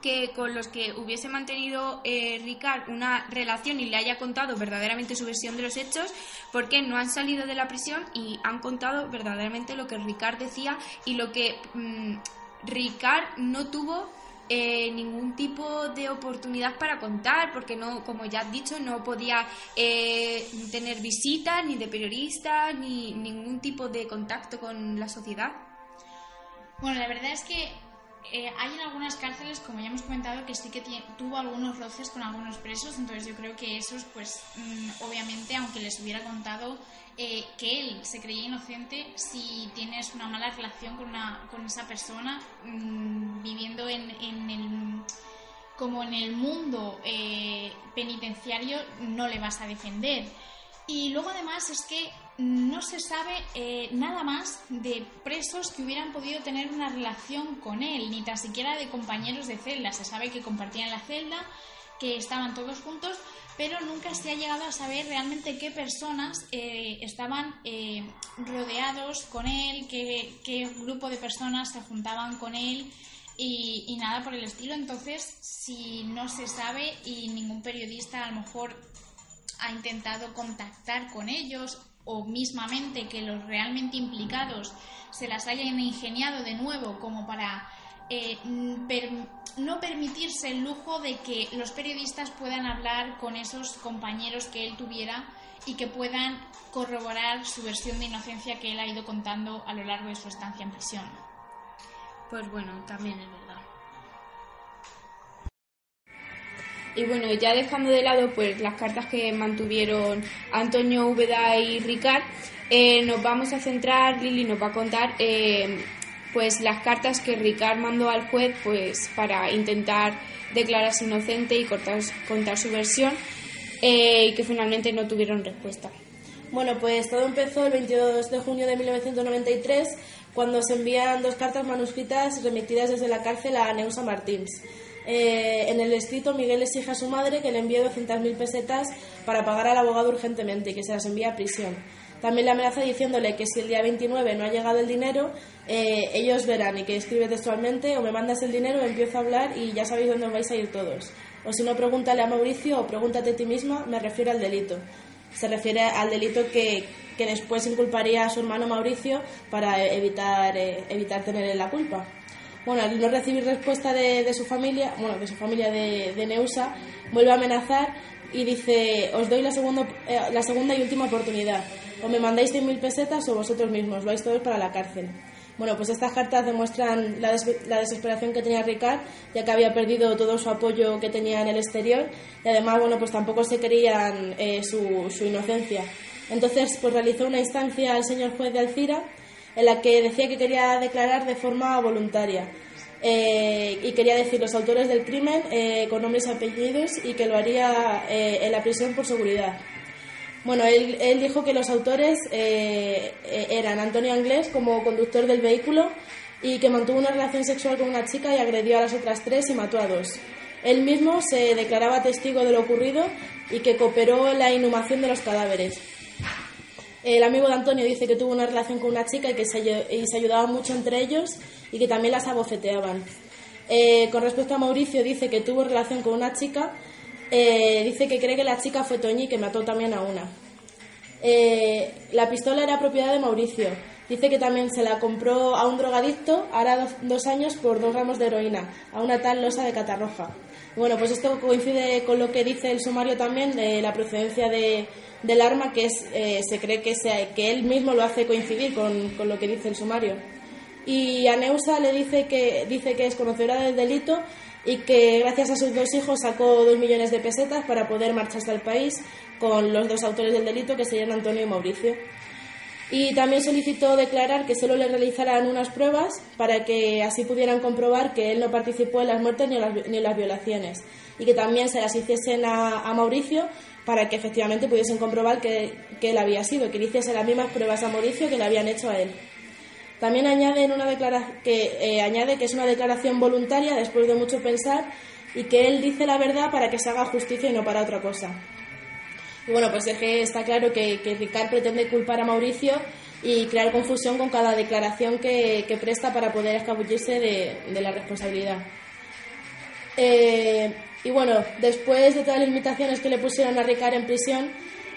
que con los que hubiese mantenido eh, Ricard una relación y le haya contado verdaderamente su versión de los hechos, porque no han salido de la prisión y han contado verdaderamente lo que Ricard decía y lo que mm, Ricard no tuvo eh, ningún tipo de oportunidad para contar, porque no, como ya has dicho, no podía eh, tener visitas ni de periodistas ni ningún tipo de contacto con la sociedad. Bueno, la verdad es que eh, hay en algunas cárceles, como ya hemos comentado, que sí que tuvo algunos roces con algunos presos, entonces yo creo que esos, pues mm, obviamente, aunque les hubiera contado eh, que él se creía inocente, si tienes una mala relación con, una, con esa persona, mm, viviendo en, en el como en el mundo eh, penitenciario no le vas a defender. Y luego además es que no se sabe eh, nada más de presos que hubieran podido tener una relación con él, ni tan siquiera de compañeros de celda. Se sabe que compartían la celda, que estaban todos juntos, pero nunca se ha llegado a saber realmente qué personas eh, estaban eh, rodeados con él, qué, grupo de personas se juntaban con él y, y, nada por el estilo. Entonces, si no se sabe y ningún periodista a lo mejor ha intentado contactar con ellos o mismamente que los realmente implicados se las hayan ingeniado de nuevo como para eh, no permitirse el lujo de que los periodistas puedan hablar con esos compañeros que él tuviera y que puedan corroborar su versión de inocencia que él ha ido contando a lo largo de su estancia en prisión. Pues bueno, también es verdad. Y bueno, ya dejando de lado pues las cartas que mantuvieron Antonio Úbeda y Ricard, eh, nos vamos a centrar, Lili nos va a contar eh, pues las cartas que Ricard mandó al juez pues para intentar declararse inocente y contar su versión eh, y que finalmente no tuvieron respuesta. Bueno, pues todo empezó el 22 de junio de 1993 cuando se envían dos cartas manuscritas remitidas desde la cárcel a Neusa Martins. Eh, en el escrito, Miguel exige a su madre que le envíe 200.000 pesetas para pagar al abogado urgentemente y que se las envíe a prisión. También le amenaza diciéndole que si el día 29 no ha llegado el dinero, eh, ellos verán y que escribe textualmente o me mandas el dinero, empiezo a hablar y ya sabéis dónde vais a ir todos. O si no, pregúntale a Mauricio o pregúntate a ti misma, me refiero al delito. Se refiere al delito que, que después inculparía a su hermano Mauricio para evitar, eh, evitar tener la culpa. Bueno, al no recibir respuesta de, su familia, bueno, de su familia de, de Neusa, vuelve a amenazar y dice, os doy la, segundo, eh, la segunda y última oportunidad. O me mandáis 100.000 pesetas o vosotros mismos, vais todos para la cárcel. Bueno, pues estas cartas demuestran la, desesperación que tenía Ricard, ya que había perdido todo su apoyo que tenía en el exterior y además, bueno, pues tampoco se creían eh, su, su, inocencia. Entonces, pues realizó una instancia al señor juez de Alcira en la que decía que quería declarar de forma voluntaria eh, y quería decir los autores del crimen eh, con nombres y apellidos y que lo haría eh, en la prisión por seguridad. Bueno, él, él dijo que los autores eran Antonio Anglés como conductor del vehículo y que mantuvo una relación sexual con una chica y agredió a las otras tres y mató a dos. Él mismo se declaraba testigo de lo ocurrido y que cooperó en la inhumación de los cadáveres. El amigo de Antonio dice que tuvo una relación con una chica y que se, ayudaban mucho entre ellos y que también las abofeteaban. Eh, con respecto a Mauricio, dice que tuvo relación con una chica. Eh, dice que cree que la chica fue Toñi que mató también a una. Eh, la pistola era propiedad de Mauricio. Dice que también se la compró a un drogadicto ahora dos, años por dos ramos de heroína, a una tal losa de Catarroja. Bueno, pues esto coincide con lo que dice el sumario también de la procedencia de, del arma, que es, eh, se cree que, sea, que él mismo lo hace coincidir con, con, lo que dice el sumario. Y a Neusa le dice que, dice que es conocedora del delito y que gracias a sus dos hijos sacó dos millones de pesetas para poder marcharse al país con los dos autores del delito, que serían Antonio y Mauricio y también solicitó declarar que solo le realizaran unas pruebas para que así pudieran comprobar que él no participó en las muertes ni en las, violaciones y que también se las hiciesen a, Mauricio para que efectivamente pudiesen comprobar que, él había sido, que le hiciese las mismas pruebas a Mauricio que le habían hecho a él. También añade, que, eh, añade que es una declaración voluntaria después de mucho pensar y que él dice la verdad para que se haga justicia y no para otra cosa. Y bueno, pues es que está claro que, que Ricard pretende culpar a Mauricio y crear confusión con cada declaración que, presta para poder escabullirse de, la responsabilidad. Eh, y bueno, después de todas las limitaciones que le pusieron a Ricard en prisión,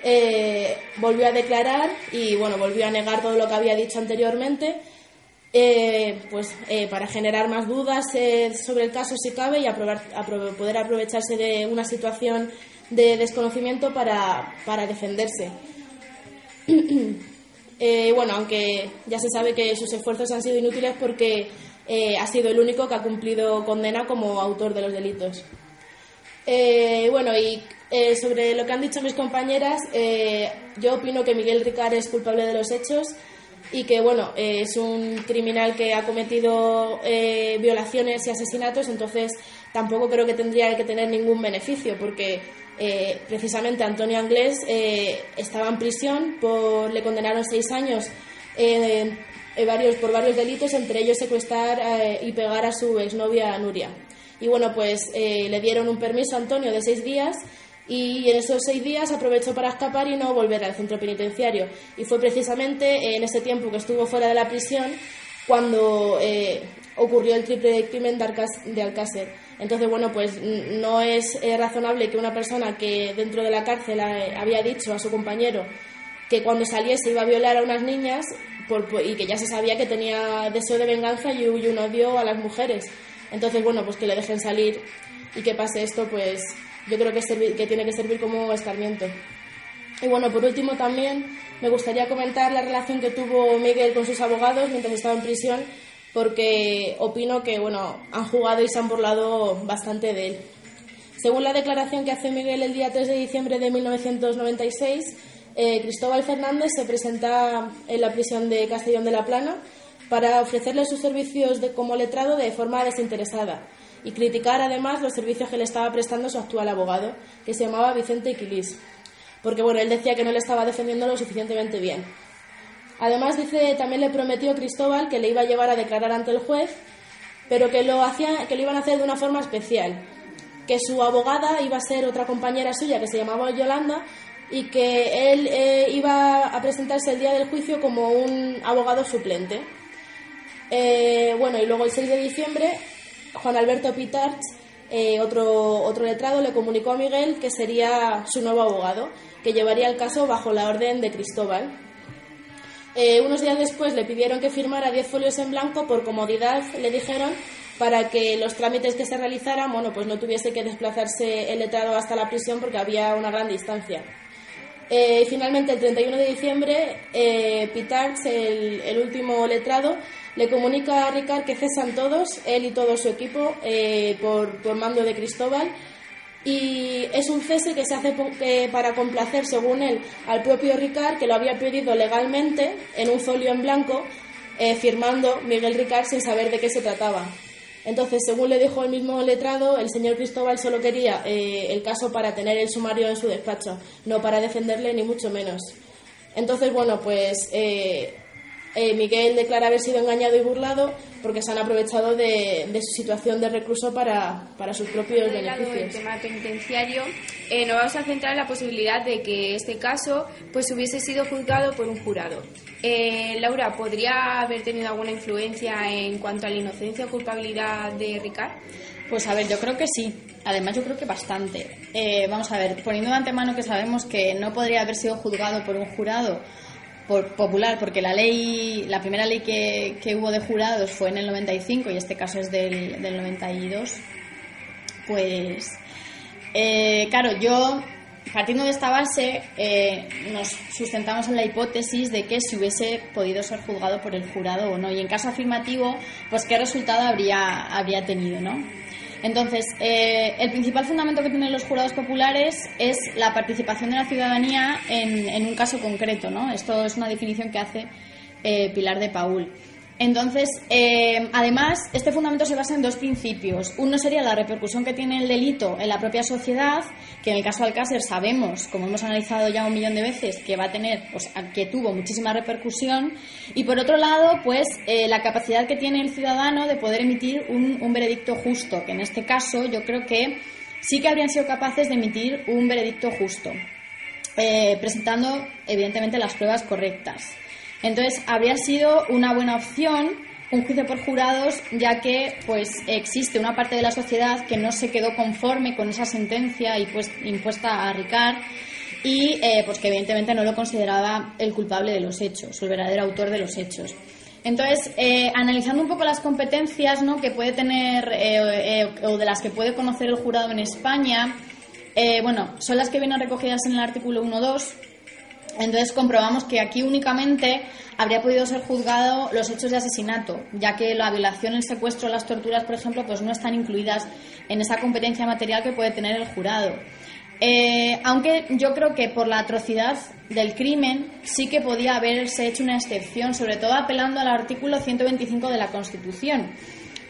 eh, volvió a declarar y bueno, volvió a negar todo lo que había dicho anteriormente. Eh, pues para generar más dudas sobre el caso si cabe y poder aprovecharse de una situación de desconocimiento para, para defenderse. eh, bueno, aunque ya se sabe que sus esfuerzos han sido inútiles porque eh, ha sido el único que ha cumplido condena como autor de los delitos. Eh, bueno, y eh, sobre lo que han dicho mis compañeras, yo opino que Miguel Ricard es culpable de los hechos y que bueno es un criminal que ha cometido eh, violaciones y asesinatos entonces tampoco creo que tendría que tener ningún beneficio porque eh, precisamente Antonio Anglés eh, estaba en prisión por le condenaron seis años varios por varios delitos entre ellos secuestrar y pegar a su exnovia Nuria y bueno pues le dieron un permiso a Antonio de seis días y en esos seis días aprovechó para escapar y no volver al centro penitenciario. Y fue precisamente en ese tiempo que estuvo fuera de la prisión cuando eh, ocurrió el triple crimen de Alcácer. Entonces, bueno, pues no es eh, razonable que una persona que dentro de la cárcel eh, había dicho a su compañero que cuando saliese iba a violar a unas niñas y que ya se sabía que tenía deseo de venganza y, y un odio a las mujeres. Entonces, bueno, pues que le dejen salir y que pase esto, pues yo creo que, que tiene que servir como escarmiento. Y bueno, por último también me gustaría comentar la relación que tuvo Miguel con sus abogados mientras estaba en prisión, porque opino que bueno, han jugado y se han burlado bastante de él. Según la declaración que hace Miguel el día 3 de diciembre de 1996, eh, Cristóbal Fernández se presenta en la prisión de Castellón de la Plana para ofrecerle sus servicios como letrado de forma desinteresada y criticar además los servicios que le estaba prestando su actual abogado, que se llamaba Vicente Iquilis, porque bueno, él decía que no le estaba defendiendo lo suficientemente bien. Además dice, también le prometió Cristóbal que le iba a llevar a declarar ante el juez, pero que lo hacía, que lo iban a hacer de una forma especial, que su abogada iba a ser otra compañera suya que se llamaba Yolanda y que él eh, iba a presentarse el día del juicio como un abogado suplente. Eh, bueno, y luego el 6 de diciembre Juan Alberto Pitarch, eh, otro, otro letrado, le comunicó a Miguel que sería su nuevo abogado, que llevaría el caso bajo la orden de Cristóbal. Eh, unos días después le pidieron que firmara 10 folios en blanco por comodidad, le dijeron, para que los trámites que se realizaran, bueno, pues no tuviese que desplazarse el letrado hasta la prisión porque había una gran distancia. Finalmente, el 31 de diciembre, eh, el, último letrado, le comunica a Ricard que cesan todos, él y todo su equipo, eh, por, por, mando de Cristóbal. Y es un cese que se hace eh, para complacer, según él, al propio Ricard, que lo había pedido legalmente en un folio en blanco, firmando Miguel Ricard sin saber de qué se trataba. Entonces, según le dijo el mismo letrado, el señor Cristóbal solo quería eh, el caso para tener el sumario en su despacho, no para defenderle ni mucho menos. Entonces, bueno, pues eh, eh, Miguel declara haber sido engañado y burlado porque se han aprovechado de, su situación de recluso para, para sus propios beneficios. el tema penitenciario, eh, nos vamos a centrar en la posibilidad de que este caso pues hubiese sido juzgado por un jurado. Eh, Laura, ¿podría haber tenido alguna influencia en cuanto a la inocencia o culpabilidad de Ricard? Pues a ver, yo creo que sí. Además, yo creo que bastante. vamos a ver, poniendo de antemano que sabemos que no podría haber sido juzgado por un jurado por, popular, porque la ley, la primera ley que, que, hubo de jurados fue en el 95 y este caso es del, del 92, pues, eh, claro, yo, partiendo de esta base, eh, nos sustentamos en la hipótesis de que si hubiese podido ser juzgado por el jurado o no, y en caso afirmativo, pues qué resultado habría, habría tenido, ¿no? Entonces, eh, el principal fundamento que tienen los jurados populares es la participación de la ciudadanía en, un caso concreto, ¿no? Esto es una definición que hace eh, Pilar de Paul. Entonces, eh, además, este fundamento se basa en dos principios. Uno sería la repercusión que tiene el delito en la propia sociedad, que en el caso Alcácer sabemos, como hemos analizado ya un millón de veces, que va a tener, pues, que tuvo muchísima repercusión. Y por otro lado, pues, eh, la capacidad que tiene el ciudadano de poder emitir un, veredicto justo, que en este caso yo creo que sí que habrían sido capaces de emitir un veredicto justo, eh, presentando, evidentemente, las pruebas correctas. Entonces, habría sido una buena opción un juicio por jurados, ya que pues existe una parte de la sociedad que no se quedó conforme con esa sentencia pues, impuesta a Ricard y eh, pues que evidentemente no lo consideraba el culpable de los hechos, el verdadero autor de los hechos. Entonces, eh, analizando un poco las competencias ¿no? que puede tener eh, o de las que puede conocer el jurado en España, bueno, son las que vienen recogidas en el artículo 1.2 entonces comprobamos que aquí únicamente habría podido ser juzgado los hechos de asesinato, ya que la violación, el secuestro, las torturas, por ejemplo, pues no están incluidas en esa competencia material que puede tener el jurado. Eh, aunque yo creo que por la atrocidad del crimen sí que podía haberse hecho una excepción, sobre todo apelando al artículo 125 de la Constitución.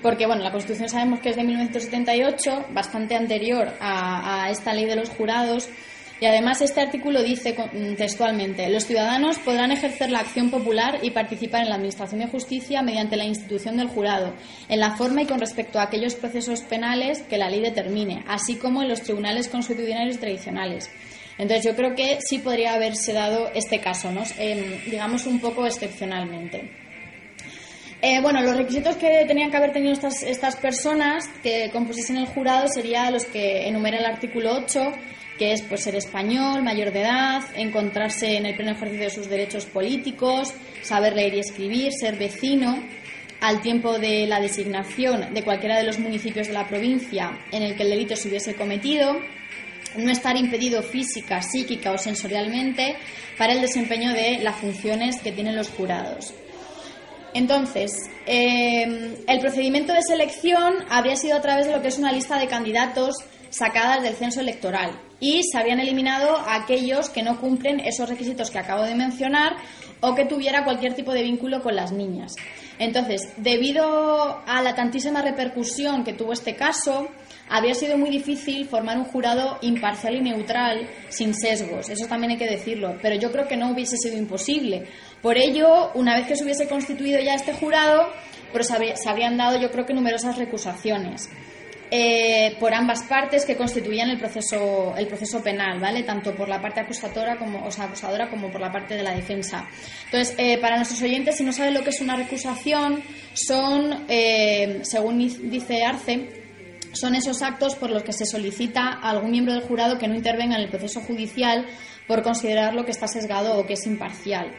Porque, bueno, la Constitución sabemos que es de 1978, bastante anterior a, a esta ley de los jurados, y además este artículo dice mm, textualmente, los ciudadanos podrán ejercer la acción popular y participar en la Administración de Justicia mediante la institución del jurado, en la forma y con respecto a aquellos procesos penales que la ley determine, así como en los tribunales constitucionales tradicionales. Entonces yo creo que sí podría haberse dado este caso, ¿no? digamos un poco excepcionalmente. Eh, bueno, los requisitos que tenían que haber tenido estas, estas personas que compusiesen el jurado serían los que enumera el artículo 8, que es pues, ser español, mayor de edad, encontrarse en el pleno ejercicio de sus derechos políticos, saber leer y escribir, ser vecino, al tiempo de la designación de cualquiera de los municipios de la provincia en el que el delito se hubiese cometido, no estar impedido física, psíquica o sensorialmente para el desempeño de las funciones que tienen los jurados. Entonces, eh, el procedimiento de selección habría sido a través de lo que es una lista de candidatos sacadas del censo electoral y se habían eliminado aquellos que no cumplen esos requisitos que acabo de mencionar o que tuviera cualquier tipo de vínculo con las niñas. Entonces, debido a la tantísima repercusión que tuvo este caso, había sido muy difícil formar un jurado imparcial y neutral sin sesgos, eso también hay que decirlo, pero yo creo que no hubiese sido imposible. Por ello, una vez que se hubiese constituido ya este jurado, pues se habrían dado yo creo que numerosas recusaciones. Eh, por ambas partes que constituían el proceso, el proceso penal, ¿vale? Tanto por la parte acusadora como, o sea, acusadora como por la parte de la defensa. Entonces, eh, para nuestros oyentes, si no saben lo que es una recusación, son, eh, según dice Arce, son esos actos por los que se solicita a algún miembro del jurado que no intervenga en el proceso judicial por considerarlo que está sesgado o que es imparcial.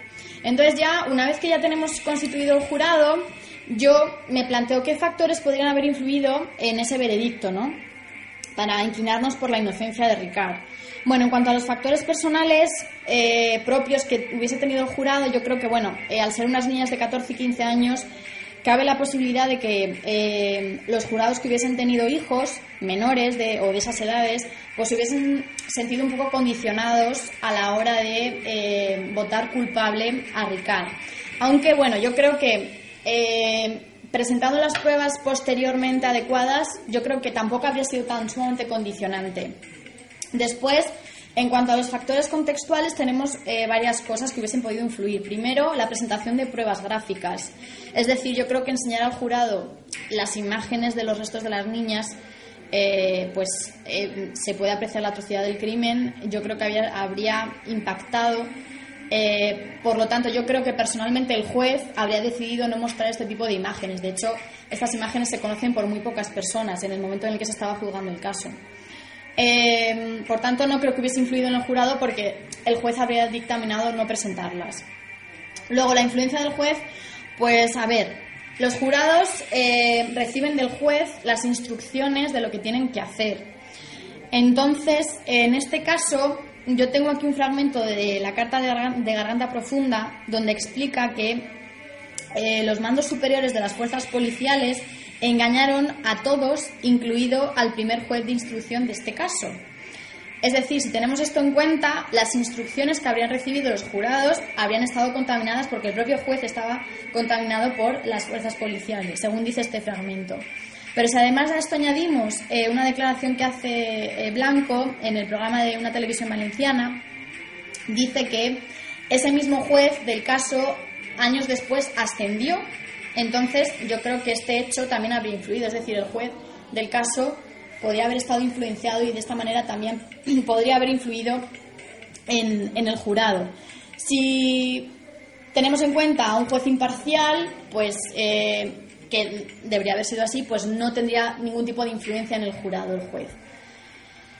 Entonces ya, una vez que ya tenemos constituido el jurado, yo me planteo qué factores podrían haber influido en ese veredicto, ¿no? Para inclinarnos por la inocencia de Ricard. Bueno, en cuanto a los factores personales eh, propios que hubiese tenido el jurado, yo creo que, bueno, eh, al ser unas niñas de 14 y 15 años, cabe la posibilidad de que eh, los jurados que hubiesen tenido hijos menores de, o de esas edades, pues se hubiesen sentido un poco condicionados a la hora de votar culpable a Ricard. Aunque, bueno, yo creo que eh, presentando las pruebas posteriormente adecuadas, yo creo que tampoco habría sido tan sumamente condicionante. Después, en cuanto a los factores contextuales, tenemos eh, varias cosas que hubiesen podido influir. Primero, la presentación de pruebas gráficas. Es decir, yo creo que enseñar al jurado las imágenes de los restos de las niñas, eh, pues se puede apreciar la atrocidad del crimen. Yo creo que habría impactado eh, por lo tanto, yo creo que personalmente el juez habría decidido no mostrar este tipo de imágenes. De hecho, estas imágenes se conocen por muy pocas personas en el momento en el que se estaba juzgando el caso. Eh, por tanto, no creo que hubiese influido en el jurado porque el juez habría dictaminado no presentarlas. Luego, la influencia del juez, pues a ver, los jurados eh, reciben del juez las instrucciones de lo que tienen que hacer. Entonces, en este caso, yo tengo aquí un fragmento de la Carta de Garganta Profunda donde explica que eh, los mandos superiores de las fuerzas policiales engañaron a todos, incluido al primer juez de instrucción de este caso. Es decir, si tenemos esto en cuenta, las instrucciones que habrían recibido los jurados habrían estado contaminadas porque el propio juez estaba contaminado por las fuerzas policiales, según dice este fragmento. Pero si además a esto añadimos eh, una declaración que hace eh, Blanco en el programa de una televisión valenciana, dice que ese mismo juez del caso años después ascendió. Entonces yo creo que este hecho también habría influido, es decir, el juez del caso podría haber estado influenciado y de esta manera también podría haber influido en, el jurado. Si tenemos en cuenta a un juez imparcial, pues eh, que debería haber sido así, pues no tendría ningún tipo de influencia en el jurado, el juez.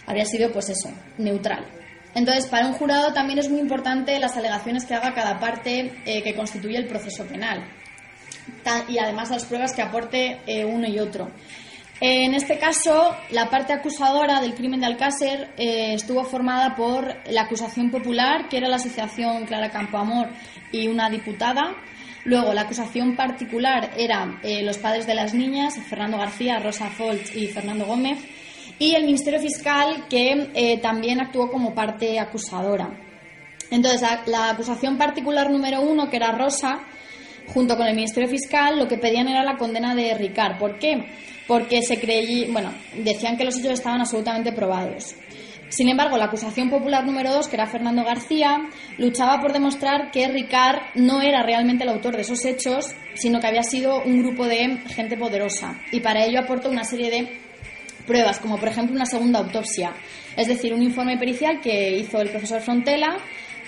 Habría sido, pues eso, neutral. Entonces, para un jurado también es muy importante las alegaciones que haga cada parte eh, que constituye el proceso penal y además las pruebas que aporte eh, uno y otro. En este caso, la parte acusadora del crimen de Alcácer eh, estuvo formada por la acusación popular, que era la asociación Clara Campoamor y una diputada, Luego, la acusación particular era eh, los padres de las niñas, Fernando García, Rosa Folt y Fernando Gómez. y el Ministerio Fiscal, que eh, también actuó como parte acusadora. Entonces, la, la acusación particular número uno, que era Rosa, junto con el Ministerio Fiscal, lo que pedían era la condena de Ricard. ¿Por qué? Porque se creí, bueno, decían que los hechos estaban absolutamente probados. Sin embargo, la acusación popular número dos, que era Fernando García, luchaba por demostrar que Ricard no era realmente el autor de esos hechos, sino que había sido un grupo de gente poderosa. Y para ello aportó una serie de pruebas, como por ejemplo una segunda autopsia, es decir, un informe pericial que hizo el profesor Frontela,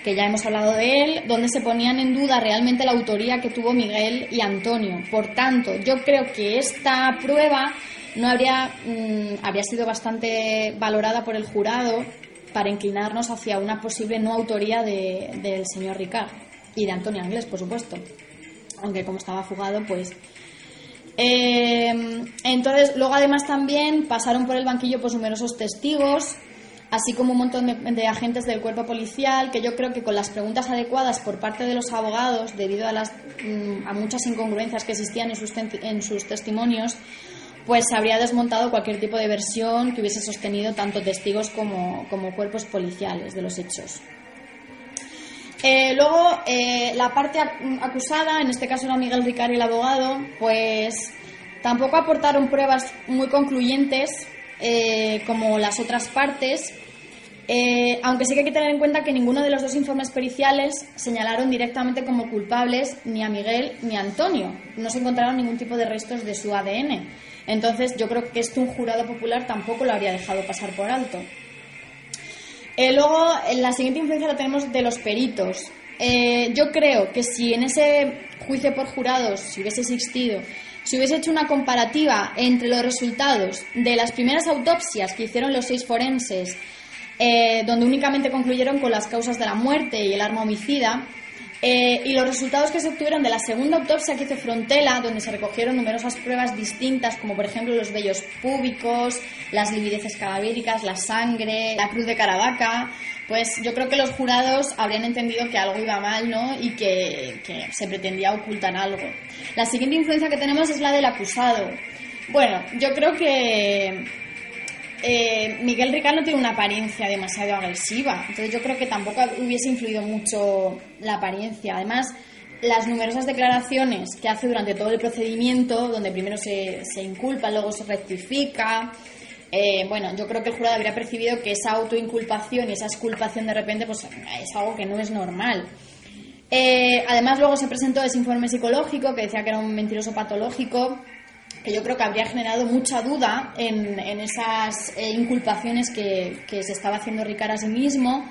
que ya hemos hablado de él, donde se ponían en duda realmente la autoría que tuvo Miguel y Antonio. Por tanto, yo creo que esta prueba no habría, mm, habría sido bastante valorada por el jurado para inclinarnos hacia una posible no autoría de- del señor Ricard y de Antonio Anglés, por supuesto. Aunque como estaba fugado, pues eh, entonces, luego además también pasaron por el banquillo pues numerosos testigos, así como un montón de, de agentes del cuerpo policial, que yo creo que con las preguntas adecuadas por parte de los abogados, debido a, las, mm, a muchas incongruencias que existían en sus, en sus testimonios, pues habría desmontado cualquier tipo de versión que hubiese sostenido tanto testigos como, como cuerpos policiales de los hechos. Eh, luego, eh, la parte ac- acusada, en este caso era Miguel Ricard y el abogado, pues tampoco aportaron pruebas muy concluyentes eh, como las otras partes, aunque sí que hay que tener en cuenta que ninguno de los dos informes periciales señalaron directamente como culpables ni a Miguel ni a Antonio. No se encontraron ningún tipo de restos de su ADN. Entonces, yo creo que esto un jurado popular tampoco lo habría dejado pasar por alto. Eh, luego, la siguiente influencia la tenemos de los peritos. Eh, yo creo que si en ese juicio por jurados, si hubiese existido, si hubiese hecho una comparativa entre los resultados de las primeras autopsias que hicieron los seis forenses, eh, donde únicamente concluyeron con las causas de la muerte y el arma homicida, eh, y los resultados que se obtuvieron de la segunda autopsia que hizo Frontela, donde se recogieron numerosas pruebas distintas, como por ejemplo los vellos púbicos, las livideces cadavéricas, la sangre, la cruz de Caravaca, pues yo creo que los jurados habrían entendido que algo iba mal, ¿no? Y que, que se pretendía ocultar algo. La siguiente influencia que tenemos es la del acusado. Bueno, yo creo que eh, Miguel Ricard no tiene una apariencia demasiado agresiva, entonces yo creo que tampoco hubiese influido mucho la apariencia. Además, las numerosas declaraciones que hace durante todo el procedimiento, donde primero se, se inculpa, luego se rectifica, eh, bueno, yo creo que el jurado habría percibido que esa autoinculpación y esa exculpación de repente pues, es algo que no es normal. Eh, además, luego se presentó ese informe psicológico que decía que era un mentiroso patológico, que yo creo que habría generado mucha duda en, en esas eh, inculpaciones que, que se estaba haciendo Ricard a sí mismo.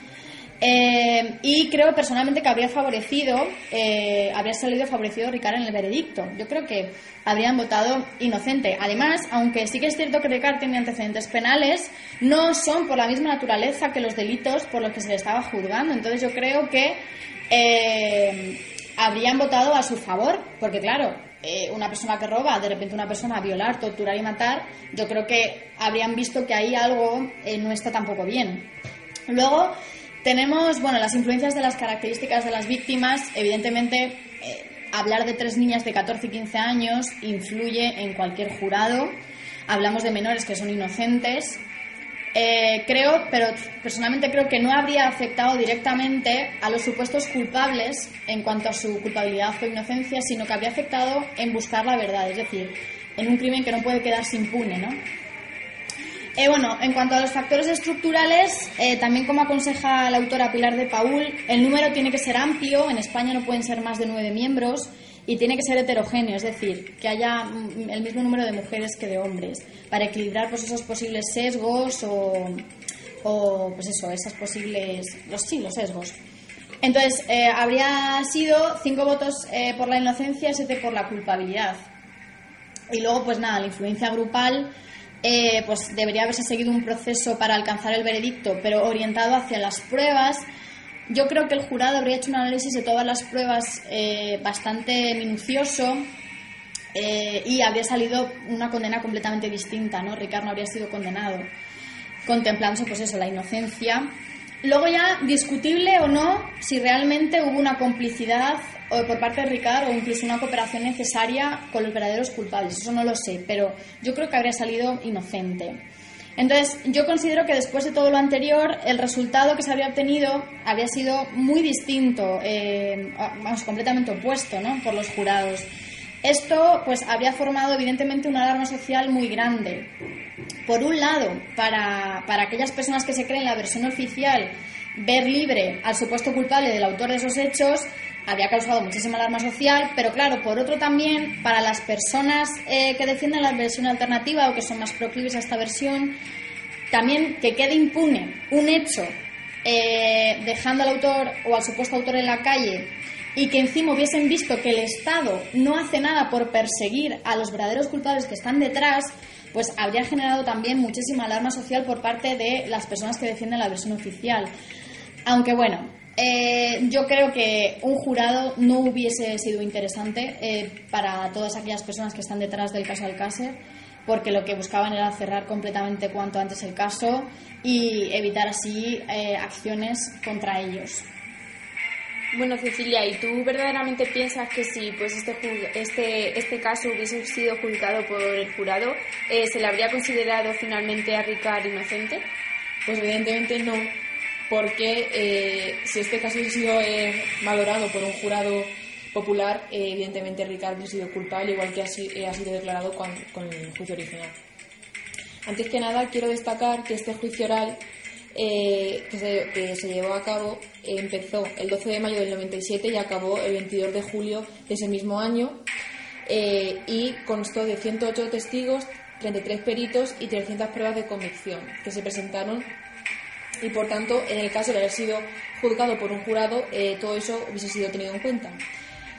Eh, y creo personalmente que habría favorecido, eh, habría salido favorecido Ricard en el veredicto. Yo creo que habrían votado inocente. Además, aunque sí que es cierto que Ricard tiene antecedentes penales, no son por la misma naturaleza que los delitos por los que se le estaba juzgando. Entonces yo creo que eh, habrían votado a su favor, porque claro, eh, una persona que roba, de repente una persona violar, torturar y matar, yo creo que habrían visto que ahí algo eh, no está tampoco bien. Luego tenemos, bueno, las influencias de las características de las víctimas, evidentemente eh, hablar de tres niñas de 14 y 15 años influye en cualquier jurado. Hablamos de menores que son inocentes, eh, creo, pero personalmente creo que no habría afectado directamente a los supuestos culpables en cuanto a su culpabilidad o inocencia, sino que habría afectado en buscar la verdad, es decir, en un crimen que no puede quedarse impune, ¿no? Eh, bueno, en cuanto a los factores estructurales, eh, también como aconseja la autora Pilar de Paul, el número tiene que ser amplio, en España no pueden ser más de nueve miembros, y tiene que ser heterogéneo, es decir, que haya mm, el mismo número de mujeres que de hombres, para equilibrar pues, esos posibles sesgos o, o pues eso, esas posibles, los sí, los sesgos. Entonces, eh, habría sido cinco votos eh, por la inocencia, siete por la culpabilidad. Y luego, pues nada, la influencia grupal, eh, pues debería haberse seguido un proceso para alcanzar el veredicto, pero orientado hacia las pruebas. Yo creo que el jurado habría hecho un análisis de todas las pruebas eh, bastante minucioso eh, y habría salido una condena completamente distinta, ¿no? Ricardo no habría sido condenado, contemplándose, pues eso, la inocencia. Luego ya, discutible o no, si realmente hubo una complicidad o por parte de Ricardo o incluso una cooperación necesaria con los verdaderos culpables. Eso no lo sé, pero yo creo que habría salido inocente. Entonces, yo considero que después de todo lo anterior, el resultado que se había obtenido había sido muy distinto, eh, vamos, completamente opuesto, ¿no? Por los jurados. Esto, pues, habría formado evidentemente una alarma social muy grande. Por un lado, para, para aquellas personas que se creen la versión oficial, ver libre al supuesto culpable del autor de esos hechos había causado muchísima alarma social, pero claro, por otro también, para las personas eh, que defienden la versión alternativa o que son más proclives a esta versión, también que quede impune un hecho eh, dejando al autor o al supuesto autor en la calle y que encima hubiesen visto que el Estado no hace nada por perseguir a los verdaderos culpables que están detrás, pues habría generado también muchísima alarma social por parte de las personas que defienden la versión oficial. Aunque bueno, eh, yo creo que un jurado no hubiese sido interesante eh, para todas aquellas personas que están detrás del caso Alcácer, porque lo que buscaban era cerrar completamente cuanto antes el caso y evitar así eh, acciones contra ellos. Bueno, Cecilia, ¿y tú verdaderamente piensas que si pues este, este, este caso hubiese sido juzgado por el jurado, se le habría considerado finalmente a Ricard inocente? Pues evidentemente no, porque eh, si este caso ha sido eh, valorado por un jurado popular, eh, evidentemente Ricardo ha sido culpable, igual que ha, sido declarado con, el juicio original. Antes que nada, quiero destacar que este juicio oral que se, llevó a cabo empezó el 12 de mayo del 97 y acabó el 22 de julio de ese mismo año y constó de 108 testigos, 33 peritos y 300 pruebas de convicción que se presentaron y por tanto, en el caso de haber sido juzgado por un jurado, eh, todo eso hubiese sido tenido en cuenta.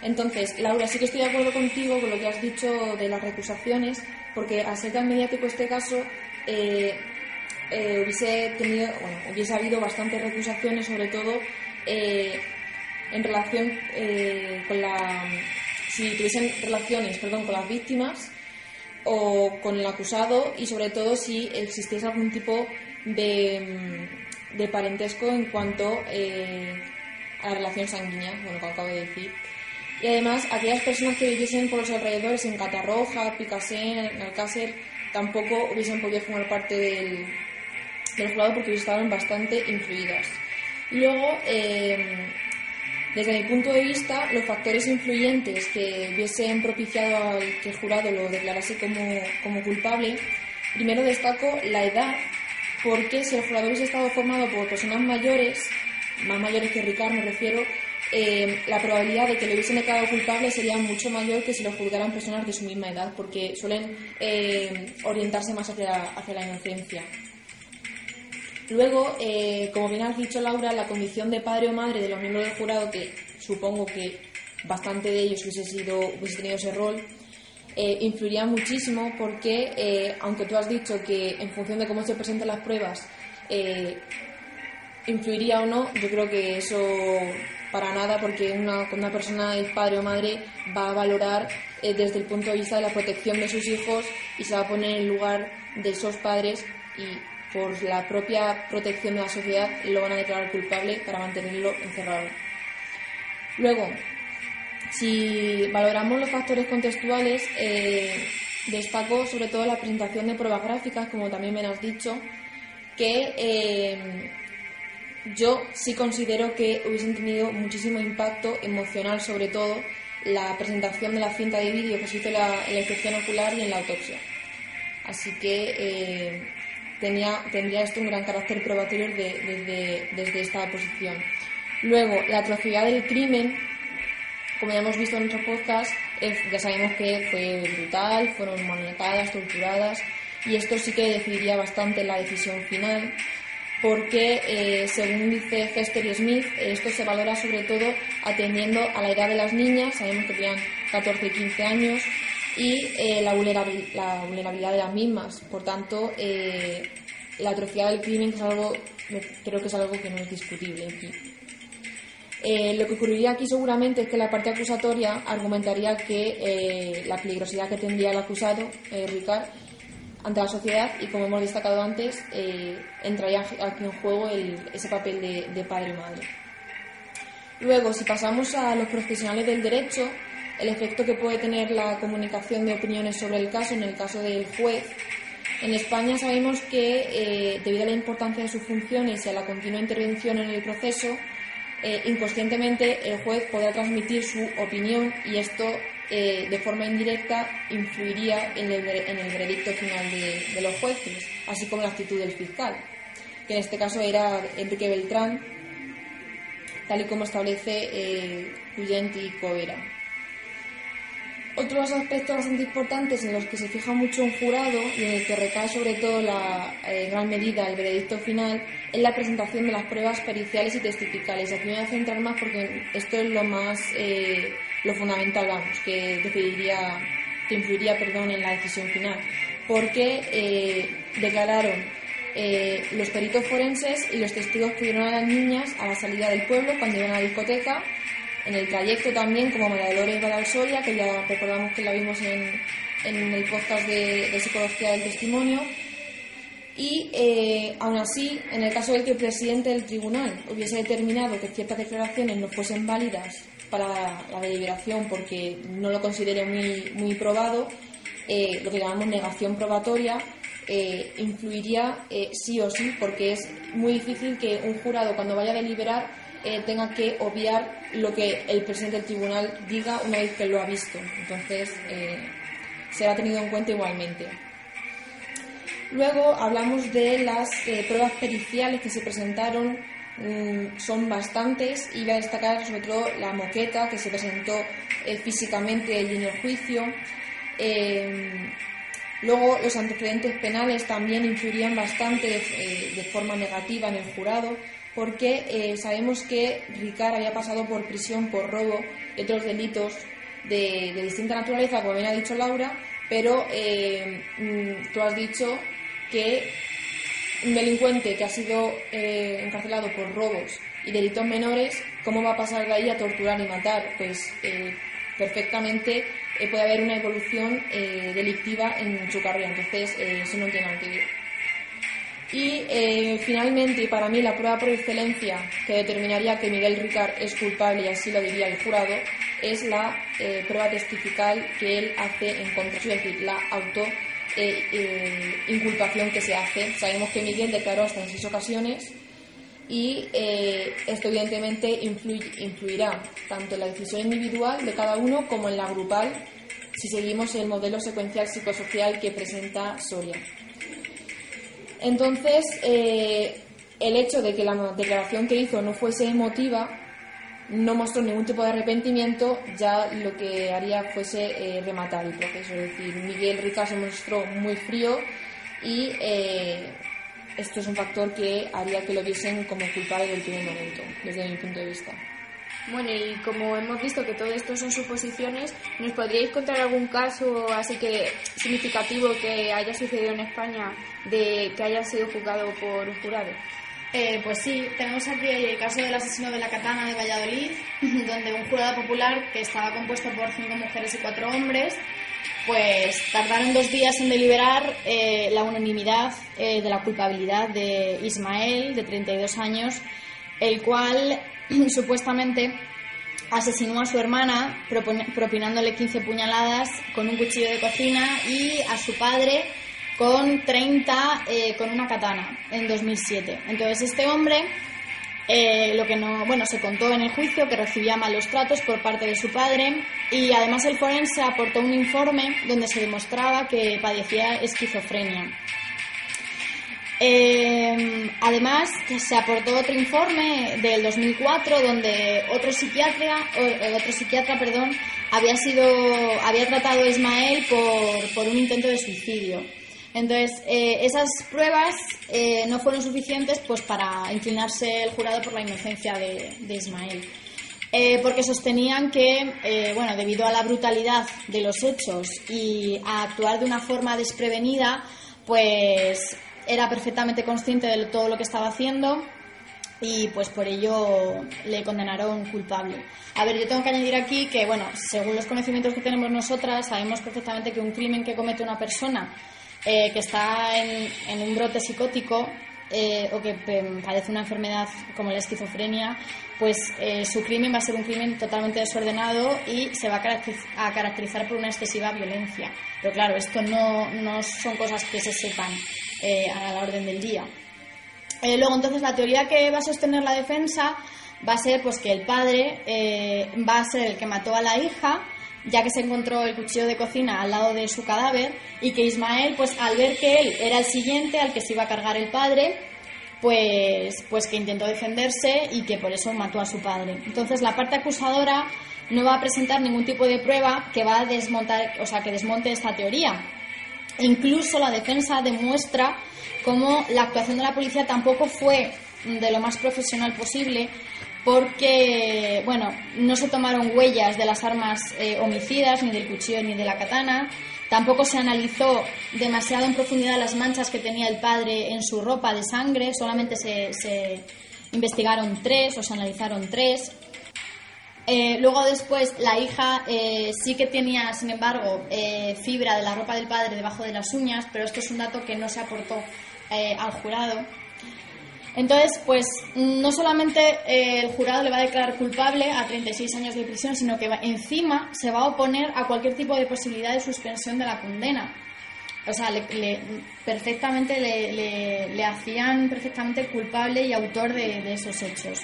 Entonces, Laura, sí que estoy de acuerdo contigo con lo que has dicho de las recusaciones, porque al ser tan mediático este caso, eh, eh, hubiese tenido, bueno, hubiese habido bastantes recusaciones, sobre todo en relación con la, si tuviesen relaciones, perdón, con las víctimas o con el acusado y sobre todo si existiese algún tipo de de parentesco en cuanto eh, a la relación sanguínea, bueno, que acabo de decir. Y además, aquellas personas que viviesen por los alrededores en Catarroja, Picasen, Alcácer, tampoco hubiesen podido formar parte del, del jurado porque estaban bastante influidas. luego, eh, desde mi punto de vista, los factores influyentes que hubiesen propiciado que el jurado lo declarase como culpable, primero destaco la edad porque si el jurado hubiese estado formado por personas mayores, más mayores que Ricardo me refiero, eh, la probabilidad de que le hubiesen declarado culpable sería mucho mayor que si lo juzgaran personas de su misma edad, porque suelen eh, orientarse más hacia, hacia, la inocencia. Luego, eh, como bien has dicho Laura, la condición de padre o madre de los miembros del jurado, que supongo que bastante de ellos hubiese, sido, hubiese tenido ese rol, eh, influiría muchísimo porque, eh, aunque tú has dicho que en función de cómo se presentan las pruebas, eh, influiría o no, yo creo que eso para nada, porque una, una persona es padre o madre va a valorar desde el punto de vista de la protección de sus hijos y se va a poner en lugar de esos padres y por la propia protección de la sociedad lo van a declarar culpable para mantenerlo encerrado. Luego, si valoramos los factores contextuales, eh, destaco sobre todo la presentación de pruebas gráficas, como también me has dicho, que eh, yo sí considero que hubiesen tenido muchísimo impacto emocional, sobre todo la presentación de la cinta de vídeo que se hizo en la, inspección ocular y en la autopsia. Así que eh, tenía, tendría esto un gran carácter probatorio desde, desde esta posición. Luego, la atrocidad del crimen como ya hemos visto en nuestro podcast, ya sabemos que fue brutal, fueron maniatadas, torturadas, y esto sí que decidiría bastante la decisión final, porque eh, según dice Hester y Smith, esto se valora sobre todo atendiendo a la edad de las niñas, sabemos que tenían 14 y 15 años, y eh, la, vulnerabilidad, de las mismas. Por tanto, eh, la atrocidad del crimen es algo, creo que es algo que no es discutible. Eh, lo que ocurriría aquí seguramente es que la parte acusatoria argumentaría que eh, la peligrosidad que tendría el acusado, eh, Ricard, ante la sociedad y como hemos destacado antes, entraría aquí en juego ese papel de, padre y madre. Luego, si pasamos a los profesionales del derecho, el efecto que puede tener la comunicación de opiniones sobre el caso, en el caso del juez, En España sabemos que, eh, debido a la importancia de sus funciones y a la continua intervención en el proceso, eh, inconscientemente el juez podrá transmitir su opinión y esto eh, de forma indirecta influiría en el, en el veredicto final de, los jueces, así como la actitud del fiscal, que en este caso era Enrique Beltrán, tal y como establece eh, Cuyent y. Otros aspectos bastante importantes en los que se fija mucho un jurado y en el que recae sobre todo la eh, gran medida el veredicto final es la presentación de las pruebas periciales y testificales. Aquí me voy a centrar más porque esto es lo más eh, lo fundamental, vamos, que decidiría, que influiría, perdón, en la decisión final, porque eh, declararon eh, los peritos forenses y los testigos que vieron a las niñas a la salida del pueblo cuando iban a la discoteca en el trayecto también, como María Dolores Badalsoria, que ya recordamos que la vimos en, en el podcast de, de, Psicología del Testimonio. Y eh, aún así, en el caso de que el presidente del tribunal hubiese determinado que ciertas declaraciones no fuesen válidas para la deliberación porque no lo considere muy, muy probado, eh, lo que llamamos negación probatoria, eh, influiría eh, sí o sí, porque es muy difícil que un jurado cuando vaya a deliberar eh, tenga que obviar lo que el presidente del tribunal diga una vez que lo ha visto. Entonces, eh, será tenido en cuenta igualmente. Luego hablamos de las eh, pruebas periciales que se presentaron, mm, son bastantes, y voy a destacar sobre todo la moqueta que se presentó eh, físicamente en el juicio. Luego, los antecedentes penales también influirían bastante de forma negativa en el jurado porque eh, sabemos que Ricard había pasado por prisión por robo y otros delitos de, distinta naturaleza, como bien ha dicho Laura, pero eh, mm, tú has dicho que un delincuente que ha sido eh, encarcelado por robos y delitos menores, ¿cómo va a pasar de ahí a torturar y matar? Pues eh, perfectamente puede haber una evolución delictiva en su carrera, entonces eso no tiene nada. Y eh, finalmente, para mí la prueba por excelencia que determinaría que Miguel Ricard es culpable, y así lo diría el jurado, es la eh, prueba testifical que él hace en contra es decir, la auto eh, inculpación que se hace. Sabemos que Miguel declaró hasta en seis ocasiones y esto evidentemente influirá tanto en la decisión individual de cada uno como en la grupal si seguimos el modelo secuencial psicosocial que presenta Soria. Entonces, eh, el hecho de que la declaración que hizo no fuese emotiva, no mostró ningún tipo de arrepentimiento, ya lo que haría fuese eh, rematar el proceso. Es decir, Miguel Rica se mostró muy frío y eh, esto es un factor que haría que lo viesen como culpable del primer momento, desde mi punto de vista. Bueno, y como hemos visto que todo esto son suposiciones, ¿nos podríais contar algún caso así que significativo que haya sucedido en España de que haya sido juzgado por un jurado? Eh, pues sí, tenemos aquí el caso del asesino de la katana de Valladolid, donde un jurado popular que estaba compuesto por cinco mujeres y cuatro hombres, pues tardaron dos días en deliberar eh, la unanimidad eh, de la culpabilidad de Ismael, de 32 años, el cual supuestamente asesinó a su hermana propinándole 15 puñaladas con un cuchillo de cocina y a su padre con 30 eh, con una katana en 2007. Entonces este hombre eh, lo que no, bueno, se contó en el juicio que recibía malos tratos por parte de su padre y además el forense aportó un informe donde se demostraba que padecía esquizofrenia. Eh, además, se aportó otro informe del 2004 donde otro psiquiatra, otro psiquiatra, perdón, había sido, había tratado a Ismael por, por un intento de suicidio. Entonces, eh, esas pruebas eh, no fueron suficientes pues, para inclinarse el jurado por la inocencia de, Ismael. Eh, porque sostenían que, bueno, debido a la brutalidad de los hechos y a actuar de una forma desprevenida, pues era perfectamente consciente de todo lo que estaba haciendo y pues por ello le condenaron culpable. A ver, yo tengo que añadir aquí que, bueno, según los conocimientos que tenemos nosotras, sabemos perfectamente que un crimen que comete una persona eh, que está en, un brote psicótico eh, o que padece una enfermedad como la esquizofrenia, pues eh, su crimen va a ser un crimen totalmente desordenado y se va a caracterizar por una excesiva violencia. Pero claro, esto no, no son cosas que se sepan eh, a la orden del día. luego, entonces, la teoría que va a sostener la defensa va a ser pues que el padre va a ser el que mató a la hija ya que se encontró el cuchillo de cocina al lado de su cadáver y que Ismael, pues al ver que él era el siguiente al que se iba a cargar el padre, pues, pues que intentó defenderse y que por eso mató a su padre. Entonces la parte acusadora no va a presentar ningún tipo de prueba que va a desmontar, o sea, que desmonte esta teoría. Incluso la defensa demuestra cómo la actuación de la policía tampoco fue de lo más profesional posible porque, bueno, no se tomaron huellas de las armas eh, homicidas, ni del cuchillo ni de la katana. Tampoco se analizó demasiado en profundidad las manchas que tenía el padre en su ropa de sangre, solamente se, investigaron tres o se analizaron tres. Eh, luego después la hija eh, sí que tenía, sin embargo, fibra de la ropa del padre debajo de las uñas, pero esto es un dato que no se aportó al jurado. Entonces, pues no solamente eh, el jurado le va a declarar culpable a 36 años de prisión, sino que encima se va a oponer a cualquier tipo de posibilidad de suspensión de la condena. O sea, le, perfectamente le, hacían perfectamente culpable y autor de, esos hechos.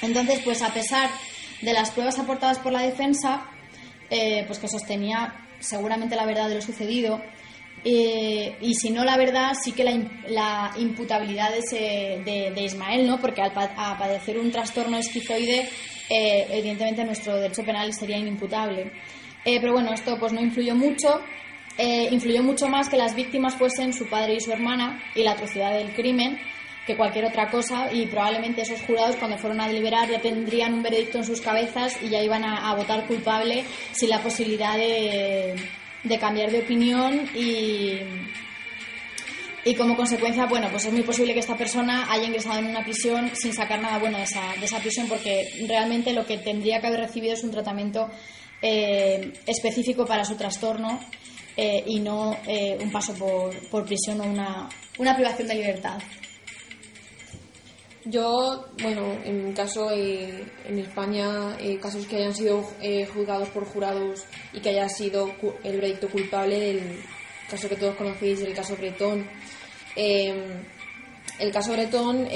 Entonces, pues a pesar de las pruebas aportadas por la defensa, eh, pues que sostenía seguramente la verdad de lo sucedido, eh, y si no, la verdad, sí que la, imputabilidad de, de, Ismael, ¿no? Porque al padecer un trastorno esquizoide, eh, evidentemente nuestro derecho penal sería inimputable. Pero bueno, esto pues no influyó mucho. influyó mucho más que las víctimas fuesen su padre y su hermana y la atrocidad del crimen que cualquier otra cosa y probablemente esos jurados cuando fueron a deliberar ya tendrían un veredicto en sus cabezas y ya iban a votar culpable sin la posibilidad de, cambiar de opinión y, y como consecuencia, bueno, pues es muy posible que esta persona haya ingresado en una prisión sin sacar nada bueno de esa, de esa prisión porque realmente lo que tendría que haber recibido es un tratamiento eh, específico para su trastorno eh, y no eh, un paso por, por prisión o una, una privación de libertad. Yo, bueno, en mi caso, eh, en España, eh, casos que hayan sido eh, juzgados por jurados y que haya sido el veredicto culpable, el caso que todos conocéis, el caso Bretón. Em, el caso Bretón,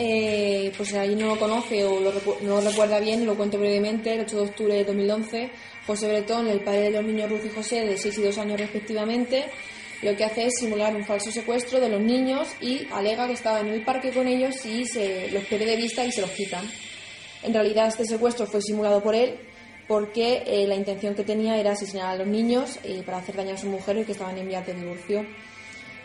pues ahí no lo conoce o no lo recuerda bien, lo cuento brevemente. El 8 de octubre de 2011, José Bretón, el padre de los niños Ruth y José, de 6 y 2 años respectivamente, lo que hace es simular un falso secuestro de los niños y alega que estaba en el parque con ellos y se los pierde de vista y se los quitan. En realidad este secuestro fue simulado por él porque eh, la intención que tenía era asesinar a los niños eh, para hacer daño a su mujer y que estaban en vías de divorcio.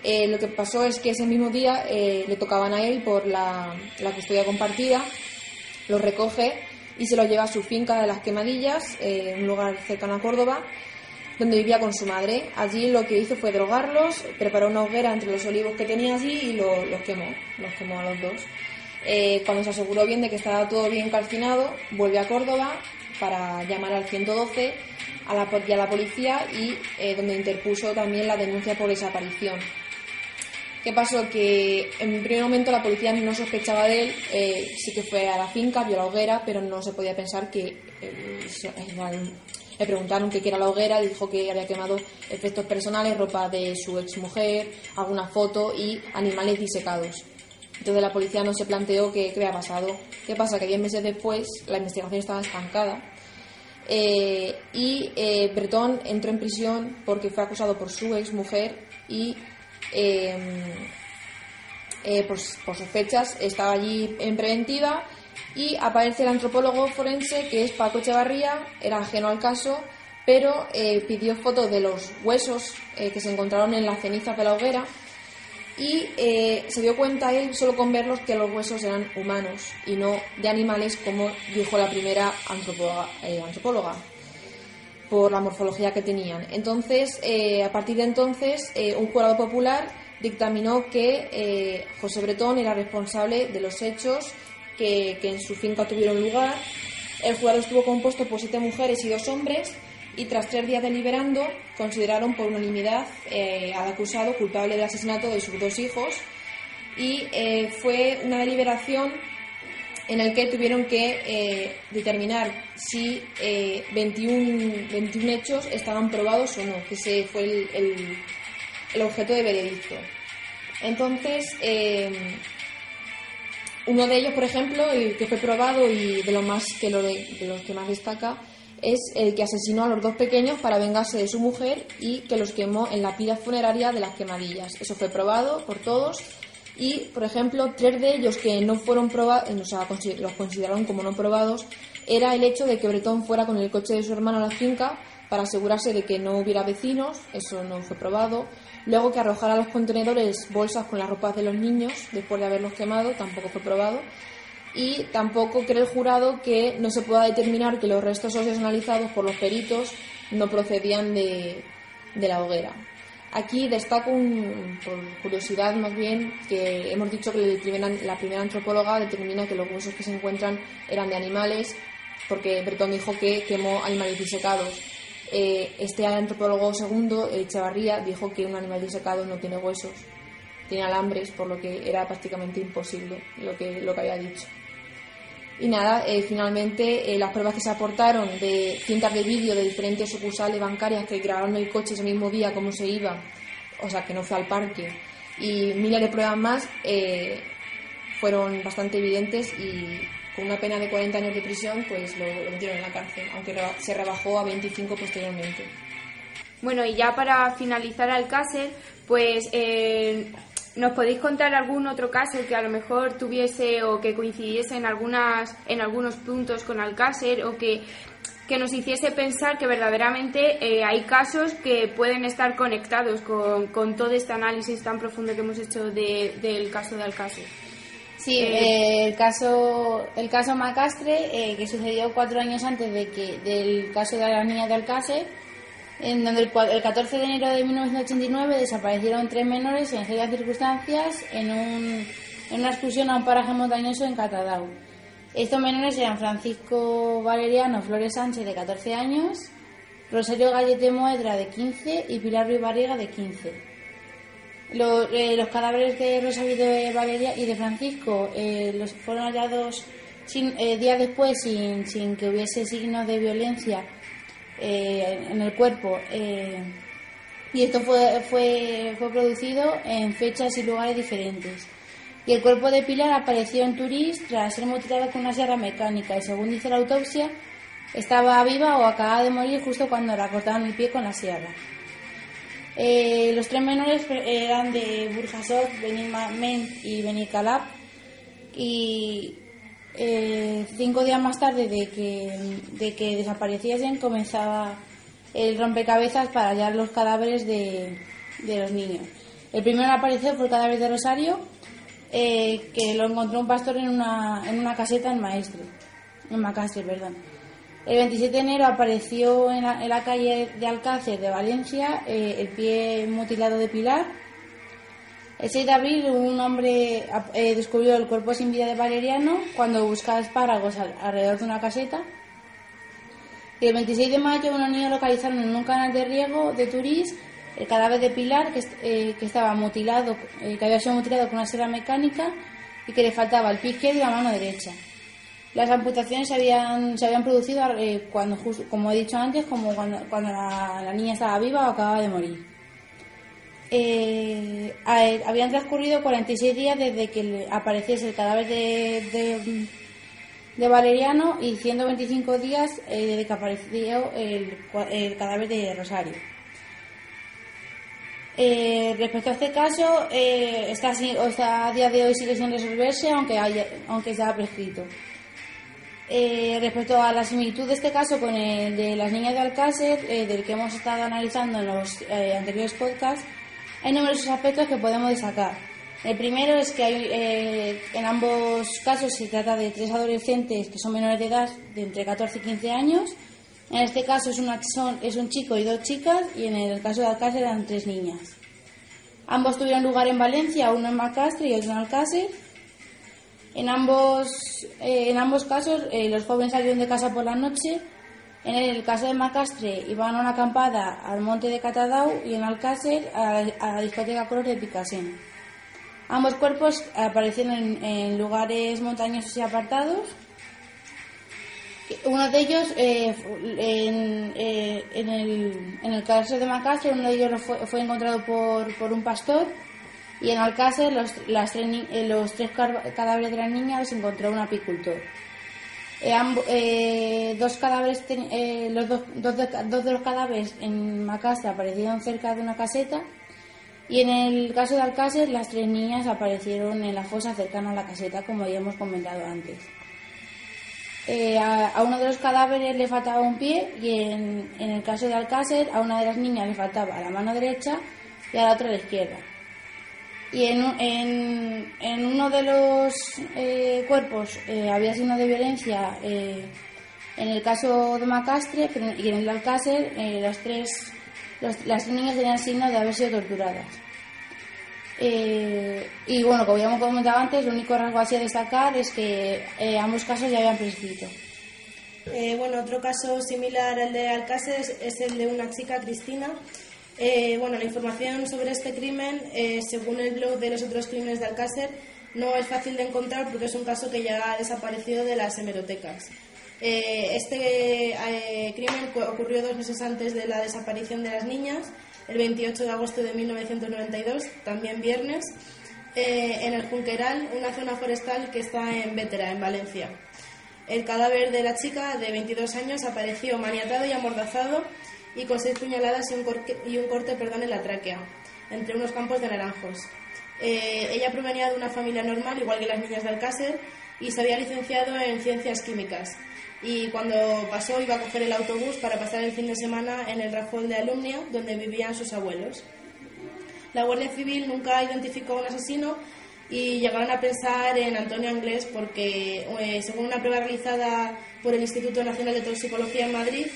Eh, lo que pasó es que ese mismo día le tocaban a él por la, la, custodia compartida, los recoge y se los lleva a su finca de las Quemadillas, un lugar cercano a Córdoba, donde vivía con su madre. Allí lo que hizo fue drogarlos, preparó una hoguera entre los olivos que tenía allí y los quemó, los quemó a los dos. Eh, cuando se aseguró bien de que estaba todo bien calcinado, vuelve a Córdoba para llamar al 112 a la, y a la policía y eh, donde interpuso también la denuncia por desaparición. ¿Qué pasó? Que en un primer momento la policía no sospechaba de él, eh, sí que fue a la finca, vio la hoguera, pero no se podía pensar que le preguntaron qué era la hoguera, dijo que había quemado efectos personales, ropa de su exmujer, alguna foto y animales disecados. Entonces la policía no se planteó qué, había pasado. ¿Qué pasa? Que diez meses después la investigación estaba estancada eh, y eh, entró en prisión porque fue acusado por su exmujer y eh, por, por sus fechas estaba allí en preventiva y aparece el antropólogo forense que es Paco Echevarría, era ajeno al caso, pero eh, pidió fotos de los huesos eh, que se encontraron en las cenizas de la hoguera y eh, se dio cuenta él solo con verlos que los huesos eran humanos y no de animales como dijo la primera antropóloga, antropóloga por la morfología que tenían. Entonces, a partir de entonces, un jurado popular dictaminó que José Bretón era responsable de los hechos que, en su finca tuvieron lugar. El jurado estuvo compuesto por siete mujeres y dos hombres y tras tres días deliberando consideraron por unanimidad eh, al acusado culpable del asesinato de sus dos hijos y eh, fue una deliberación en el que tuvieron que eh, determinar si 21, 21, hechos estaban probados o no, que ese fue el, el, objeto de veredicto. Entonces, uno de ellos, por ejemplo, el que fue probado y de, lo más que lo de los que más destaca, es el que asesinó a los dos pequeños para vengarse de su mujer y que los quemó en la pila funeraria de las quemadillas. Eso fue probado por todos y, por ejemplo, tres de ellos que no fueron probados, o sea, los consideraron como no probados, era el hecho de que Bretón fuera con el coche de su hermano a la finca para asegurarse de que no hubiera vecinos, eso no fue probado. Luego que arrojara a los contenedores bolsas con las ropas de los niños después de haberlos quemado, tampoco fue probado y tampoco cree el jurado que no se pueda determinar que los restos óseos analizados por los peritos no procedían de, la hoguera. Aquí destaco, por curiosidad más bien, que hemos dicho que la primera antropóloga determina que los huesos que se encuentran eran de animales, porque Bretón dijo que quemó animales disecados. Eh, este antropólogo segundo, Echevarría, dijo que un animal disecado no tiene huesos, tiene alambres, por lo que era prácticamente imposible lo que, lo que había dicho. Y nada, eh, finalmente eh, las pruebas que se aportaron de cintas de vídeo de diferentes sucursales bancarias que grabaron el coche ese mismo día, cómo se iba, o sea, que no fue al parque, y miles de pruebas más, eh, fueron bastante evidentes y con una pena de 40 años de prisión, pues lo, metieron en la cárcel, aunque se rebajó a 25 posteriormente. Bueno, y ya para finalizar Alcácer, pues ¿Nos podéis contar algún otro caso que a lo mejor tuviese o que coincidiese en, algunas, en algunos puntos con Alcácer o que, que nos hiciese pensar que verdaderamente eh, hay casos que pueden estar conectados con, con, todo este análisis tan profundo que hemos hecho del caso de Alcácer? Sí, eh, eh, el caso el caso Macastre, que sucedió cuatro años antes de que del caso de la niña de Alcácer, en donde el, 14 de enero de 1989 desaparecieron tres menores en serias circunstancias en, un, en una excursión a un paraje montañoso en Catadau. Estos menores eran Francisco Valeriano Flores Sánchez, de 14 años, Rosario Gallete Moedra, de 15, y Pilar Ruiz Barriga, de 15. Eh, los, cadáveres de Rosario de Valeria y de Francisco eh, los fueron hallados eh, días después sin, sin que hubiese signos de violencia eh, en el cuerpo. Eh, y esto fue, fue, fue producido en fechas y lugares diferentes. Y el cuerpo de Pilar apareció en Turís tras ser mutilado con una sierra mecánica y según dice la autopsia, estaba viva o acababa de morir justo cuando la cortaron el pie con la sierra. Eh, los tres menores eran de Burjasot, Benimamen y Benicalap y eh, cinco días más tarde de que, de que desapareciesen comenzaba el rompecabezas para hallar los cadáveres de, los niños. El primero en aparecer fue el cadáver de Rosario, eh, que lo encontró un pastor en una, en una caseta en Maestre, en Macastre, perdón. El 27 de enero apareció en la, calle de Alcácer de Valencia eh, el pie mutilado de Pilar el 6 de abril un hombre eh, descubrió el cuerpo sin vida de Valeriano cuando buscaba espárragos alrededor de una caseta. Y el 26 de mayo unos niños localizaron en un canal de riego de Turís el cadáver de Pilar que, eh, estaba mutilado, que había sido mutilado con una sierra mecánica y que le faltaba el pie izquierdo y la mano derecha. Las amputaciones se habían, se habían producido cuando, como he dicho antes, como cuando, la niña estaba viva o acababa de morir. Eh, habían transcurrido 46 días desde que apareciese el cadáver de, de, Valeriano y 125 días eh, desde que apareció el, cadáver de Rosario. Eh, respecto a este caso, está, a día de hoy sigue sin resolverse, aunque, haya, aunque está prescrito. Respecto a la similitud de este caso con el de las niñas de Alcácer, del que hemos estado analizando en los anteriores podcasts, hay numerosos aspectos que podemos destacar. El primero es que hay, eh, en ambos casos se trata de tres adolescentes que son menores de edad, de entre 14 y 15 años. En este caso es, una, es un chico y dos chicas, y en el caso de Alcácer eran tres niñas. Ambos tuvieron lugar en Valencia, uno en Macastre y otro en Alcácer. En ambos, eh, en ambos casos, eh, los jóvenes salieron de casa por la noche en el caso de Macastre iban a una acampada al monte de Catadau y en Alcácer a, la discoteca Color de Picasen. Ambos cuerpos aparecieron en, lugares montañosos y apartados. Uno de ellos, eh, eh, en, el, en el caso de Macastre, uno de ellos fue, encontrado por, por, un pastor y en Alcácer los, las tres, eh, los tres cadáveres de las niñas los encontró un apicultor. dos cadáveres, los dos, de, los cadáveres en Macastre aparecieron cerca de una caseta y en el caso de Alcácer, las tres niñas aparecieron en la fosa cercana a la caseta, como ya hemos comentado antes. Eh, a, uno de los cadáveres le faltaba un pie y en, el caso de Alcácer, a una de las niñas le faltaba la mano derecha y a la otra la izquierda. Y en, en, uno de los eh, cuerpos eh, había signo de violencia. en el caso de Macastre y en el de Alcácer, las tres las niñas tenían signos de haber sido torturadas. Eh, y bueno, como ya hemos comentado antes, lo único rasgo así a destacar es que eh, ambos casos ya habían prescrito. Eh, bueno, otro caso similar al de Alcácer es el de una chica, Cristina. Bueno, la información sobre este crimen, según el blog de los otros crímenes de Alcácer, no es fácil de encontrar porque es un caso que ya ha desaparecido de las hemerotecas. Eh, este eh, crimen ocurrió dos meses antes de la desaparición de las niñas, el 28 de agosto de 1992, también viernes, eh, en el Junqueral, una zona forestal que está en Vétera, en Valencia. El cadáver de la chica de 22 años apareció maniatado y amordazado y con seis puñaladas y un, corte, y un corte perdón, en la tráquea, entre unos campos de naranjos. ella provenía de una familia normal, igual que las niñas de Alcácer, y se había licenciado en ciencias químicas y cuando pasó iba a coger el autobús para pasar el fin de semana en el Rafol de Alumnia, donde vivían sus abuelos. La Guardia Civil nunca identificó a un asesino y llegaron a pensar en Antonio Anglés porque, eh, según una prueba realizada por el Instituto Nacional de Toxicología en Madrid,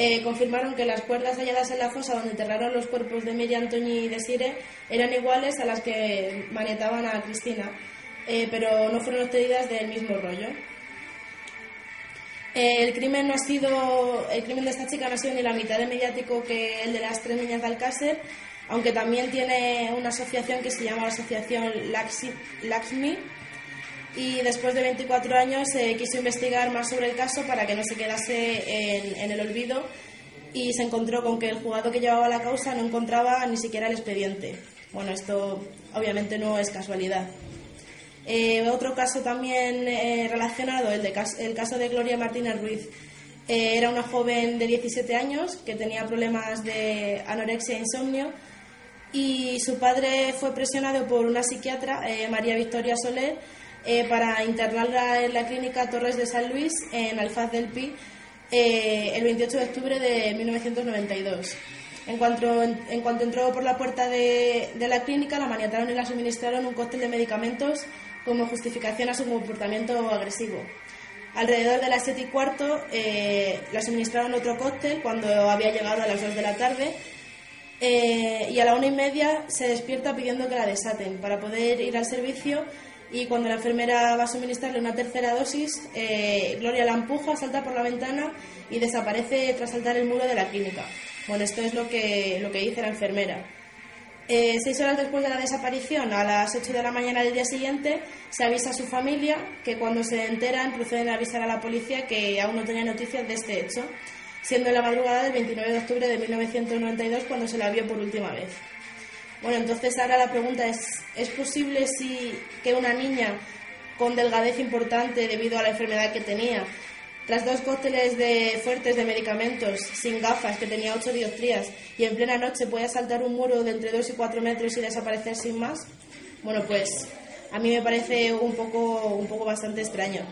eh, confirmaron que las cuerdas halladas en la fosa donde enterraron los cuerpos de Miriam, Antonio y Desire eran iguales a las que manietaban a Cristina, eh, pero no fueron obtenidas del mismo rollo. El crimen no ha sido, el crimen de esta chica no ha sido ni la mitad de mediático que el de las tres niñas de Alcácer, aunque también tiene una asociación que se llama la Asociación Laxmi. Y después de 24 años se quiso investigar más sobre el caso para que no se quedase en, en el olvido y se encontró con que el juzgado que llevaba la causa no encontraba ni siquiera el expediente. Bueno, esto obviamente no es casualidad. Eh, otro caso también eh, relacionado, el, de, el caso de Gloria Martínez Ruiz. Eh, era una joven de 17 años que tenía problemas de anorexia e insomnio y su padre fue presionado por una psiquiatra, María Victoria Soler, para internarla en la clínica Torres de San Luis, en Alfaz del Pi, el 28 de octubre de 1992. En cuanto, en, cuanto entró por la puerta de, de, la clínica, la maniataron y la suministraron un cóctel de medicamentos como justificación a su comportamiento agresivo. Alrededor de las 7 y cuarto eh, la suministraron otro cóctel cuando había llegado a las 2 de la tarde eh, y a la una y media se despierta pidiendo que la desaten para poder ir al servicio y cuando la enfermera va a suministrarle una tercera dosis, eh, Gloria la empuja, salta por la ventana y desaparece tras saltar el muro de la clínica. Bueno, esto es lo que, lo que dice la enfermera. Eh, seis horas después de la desaparición, a las 8 de la mañana del día siguiente, se avisa a su familia que cuando se enteran proceden a avisar a la policía que aún no tenía noticias de este hecho, siendo la madrugada del 29 de octubre de 1992 cuando se la vio por última vez. Bueno, entonces ahora la pregunta es, ¿es posible si que una niña con delgadez importante debido a la enfermedad que tenía tras dos cócteles de fuertes de medicamentos, sin gafas, que tenía ocho dioptrías, y en plena noche puede saltar un muro de entre dos y cuatro metros y desaparecer sin más, bueno, pues a mí me parece un poco, un poco bastante extraño.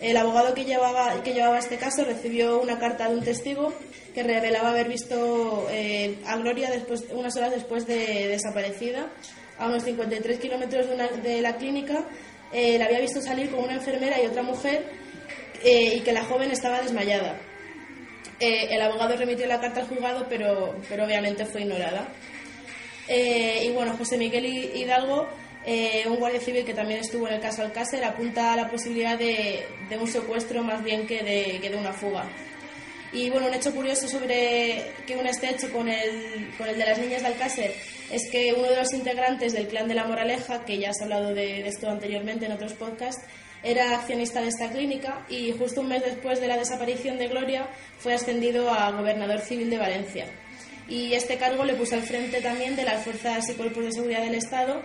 El abogado que llevaba, que llevaba este caso recibió una carta de un testigo que revelaba haber visto eh, a Gloria después, unas horas después de desaparecida, a unos 53 kilómetros de, la clínica. Eh, la había visto salir con una enfermera y otra mujer eh, y que la joven estaba desmayada. El abogado remitió la carta al juzgado, pero, pero obviamente fue ignorada. Y bueno, José Miguel Hidalgo, un guardia civil que también estuvo en el caso Alcácer, apunta a la posibilidad de, de un secuestro más bien que de, que de una fuga. Y bueno, un hecho curioso sobre que une este hecho con el, con el de las niñas de Alcácer es que uno de los integrantes del clan de la Moraleja, que ya has hablado de, esto anteriormente en otros podcasts, era accionista de esta clínica y justo un mes después de la desaparición de Gloria fue ascendido a gobernador civil de Valencia. Y este cargo le puso al frente también de las fuerzas y cuerpos de seguridad del Estado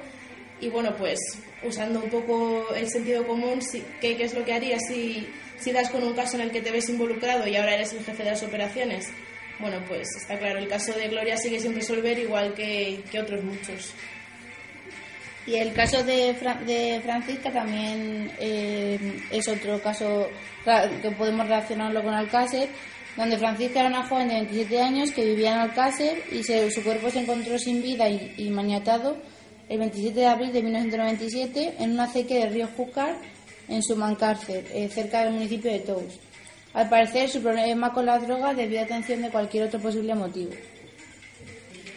y bueno, pues usando un poco el sentido común, ¿qué, qué es lo que harías si si das con un caso en el que te ves involucrado y ahora eres el jefe de las operaciones, bueno, pues está claro, el caso de Gloria sigue sin resolver igual que, otros muchos. Y el caso de, de Francisca también eh, es otro caso que podemos relacionarlo con Alcácer, donde Francisca era una joven de 27 años que vivía en Alcácer y su cuerpo se encontró sin vida y, y maniatado el 27 de abril de 1997 en una acequia del río Júcar en Sumancárcel, eh, cerca del municipio de Tous. Al parecer, su problema con la droga debió atención de cualquier otro posible motivo.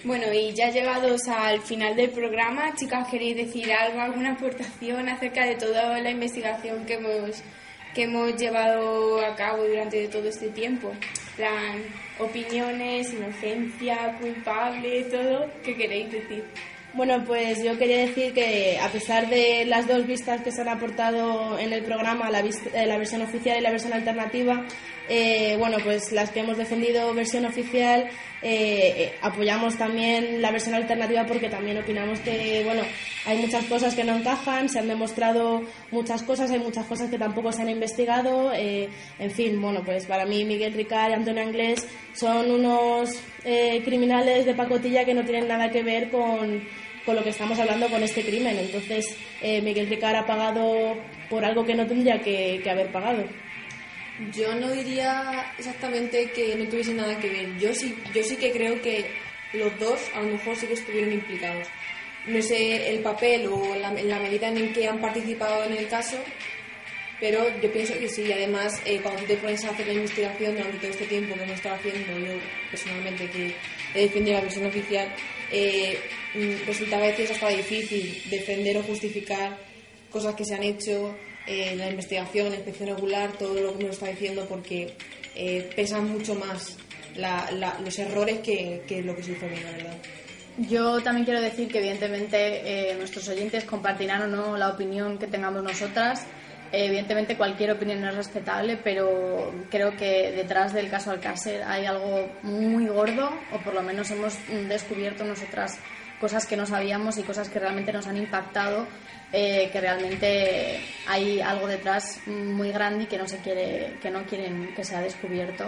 Bueno, y ya llegados al final del programa, chicas, ¿queréis decir algo, alguna aportación acerca de toda la investigación que hemos, que hemos llevado a cabo durante todo este tiempo? Plan, opiniones, inocencia, culpable, todo, ¿qué queréis decir? Bueno, pues yo quería decir que a pesar de las dos vistas que se han aportado en el programa, la, eh, la versión oficial y la versión alternativa, eh, bueno, pues las que hemos defendido versión oficial, eh, apoyamos también la versión alternativa porque también opinamos que, bueno, hay muchas cosas que no encajan, se han demostrado muchas cosas, hay muchas cosas que tampoco se han investigado, en fin, bueno, pues para mí Miguel Ricard y Antonio Anglés son unos criminales de pacotilla que no tienen nada que ver con con lo que estamos hablando con este crimen. Entonces, eh, Miguel Ricard ha pagado por algo que no tendría que, haber pagado. Yo no diría exactamente que no tuviese nada que ver. Yo sí, yo sí que creo que los dos a lo mejor sí que estuvieron implicados. No sé el papel o la, la medida en que han participado en el caso, pero yo pienso que sí. Además, eh, cuando te pones a hacer la investigación durante todo este tiempo que hemos estado haciendo, yo personalmente que he defendido la versión oficial, eh, resulta a veces hasta difícil defender o justificar cosas que se han hecho, en eh, la investigación, la inspección regular, todo lo que nos está diciendo, porque eh, pesan mucho más los errores que, lo que se hizo bien, la verdad. Yo también quiero decir que evidentemente nuestros oyentes compartirán o no la opinión que tengamos nosotras Evidentemente cualquier opinión es respetable, pero creo que detrás del caso Alcácer hay algo muy gordo, o por lo menos hemos descubierto nosotras cosas que no sabíamos y cosas que realmente nos han impactado, eh, que realmente hay algo detrás muy grande y que no se quiere, que no quieren que sea descubierto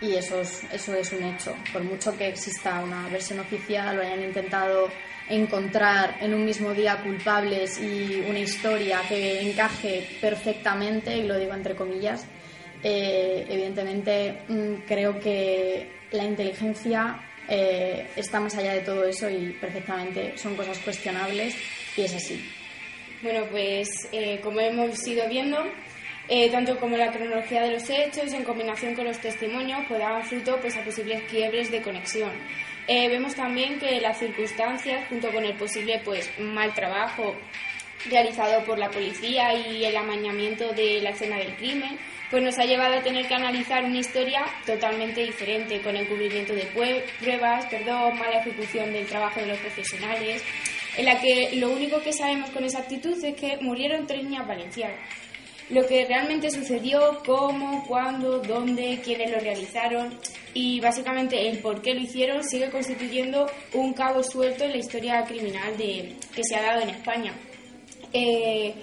y eso es, eso es un hecho. Por mucho que exista una versión oficial o hayan intentado encontrar en un mismo día culpables y una historia que encaje perfectamente, y lo digo entre comillas, eh, evidentemente mm, creo que la inteligencia eh, está más allá de todo eso y perfectamente son cosas cuestionables y es así. Bueno, pues eh, como hemos ido viendo, tanto como la cronología de los hechos en combinación con los testimonios puede dar fruto pues, a posibles quiebres de conexión. Eh, vemos también que las circunstancias, junto con el posible pues, mal trabajo realizado por la policía y el amañamiento de la escena del crimen, pues nos ha llevado a tener que analizar una historia totalmente diferente, con encubrimiento de pruebas, perdón, mala ejecución del trabajo de los profesionales, en la que lo único que sabemos con exactitud es que murieron tres niñas valencianas. Lo que realmente sucedió, cómo, cuándo, dónde, quiénes lo realizaron, y básicamente el por qué lo hicieron sigue constituyendo un cabo suelto en la historia criminal que se ha dado en España. Eh,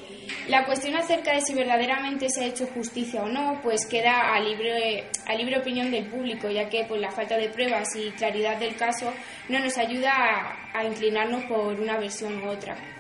la cuestión acerca de si verdaderamente se ha hecho justicia o no, pues queda a libre, a libre opinión del público, ya que pues, la falta de pruebas y claridad del caso no nos ayuda a inclinarnos por una versión u otra.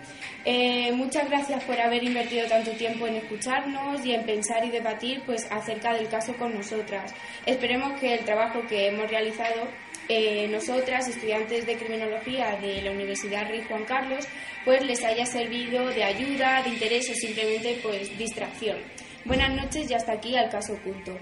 Eh, muchas gracias por haber invertido tanto tiempo en escucharnos y en pensar y debatir pues, acerca del caso con nosotras. Esperemos que el trabajo que hemos realizado eh, nosotras, estudiantes de criminología de la Universidad Rey Juan Carlos, pues les haya servido de ayuda, de interés o simplemente pues distracción. Buenas noches y hasta aquí al caso oculto.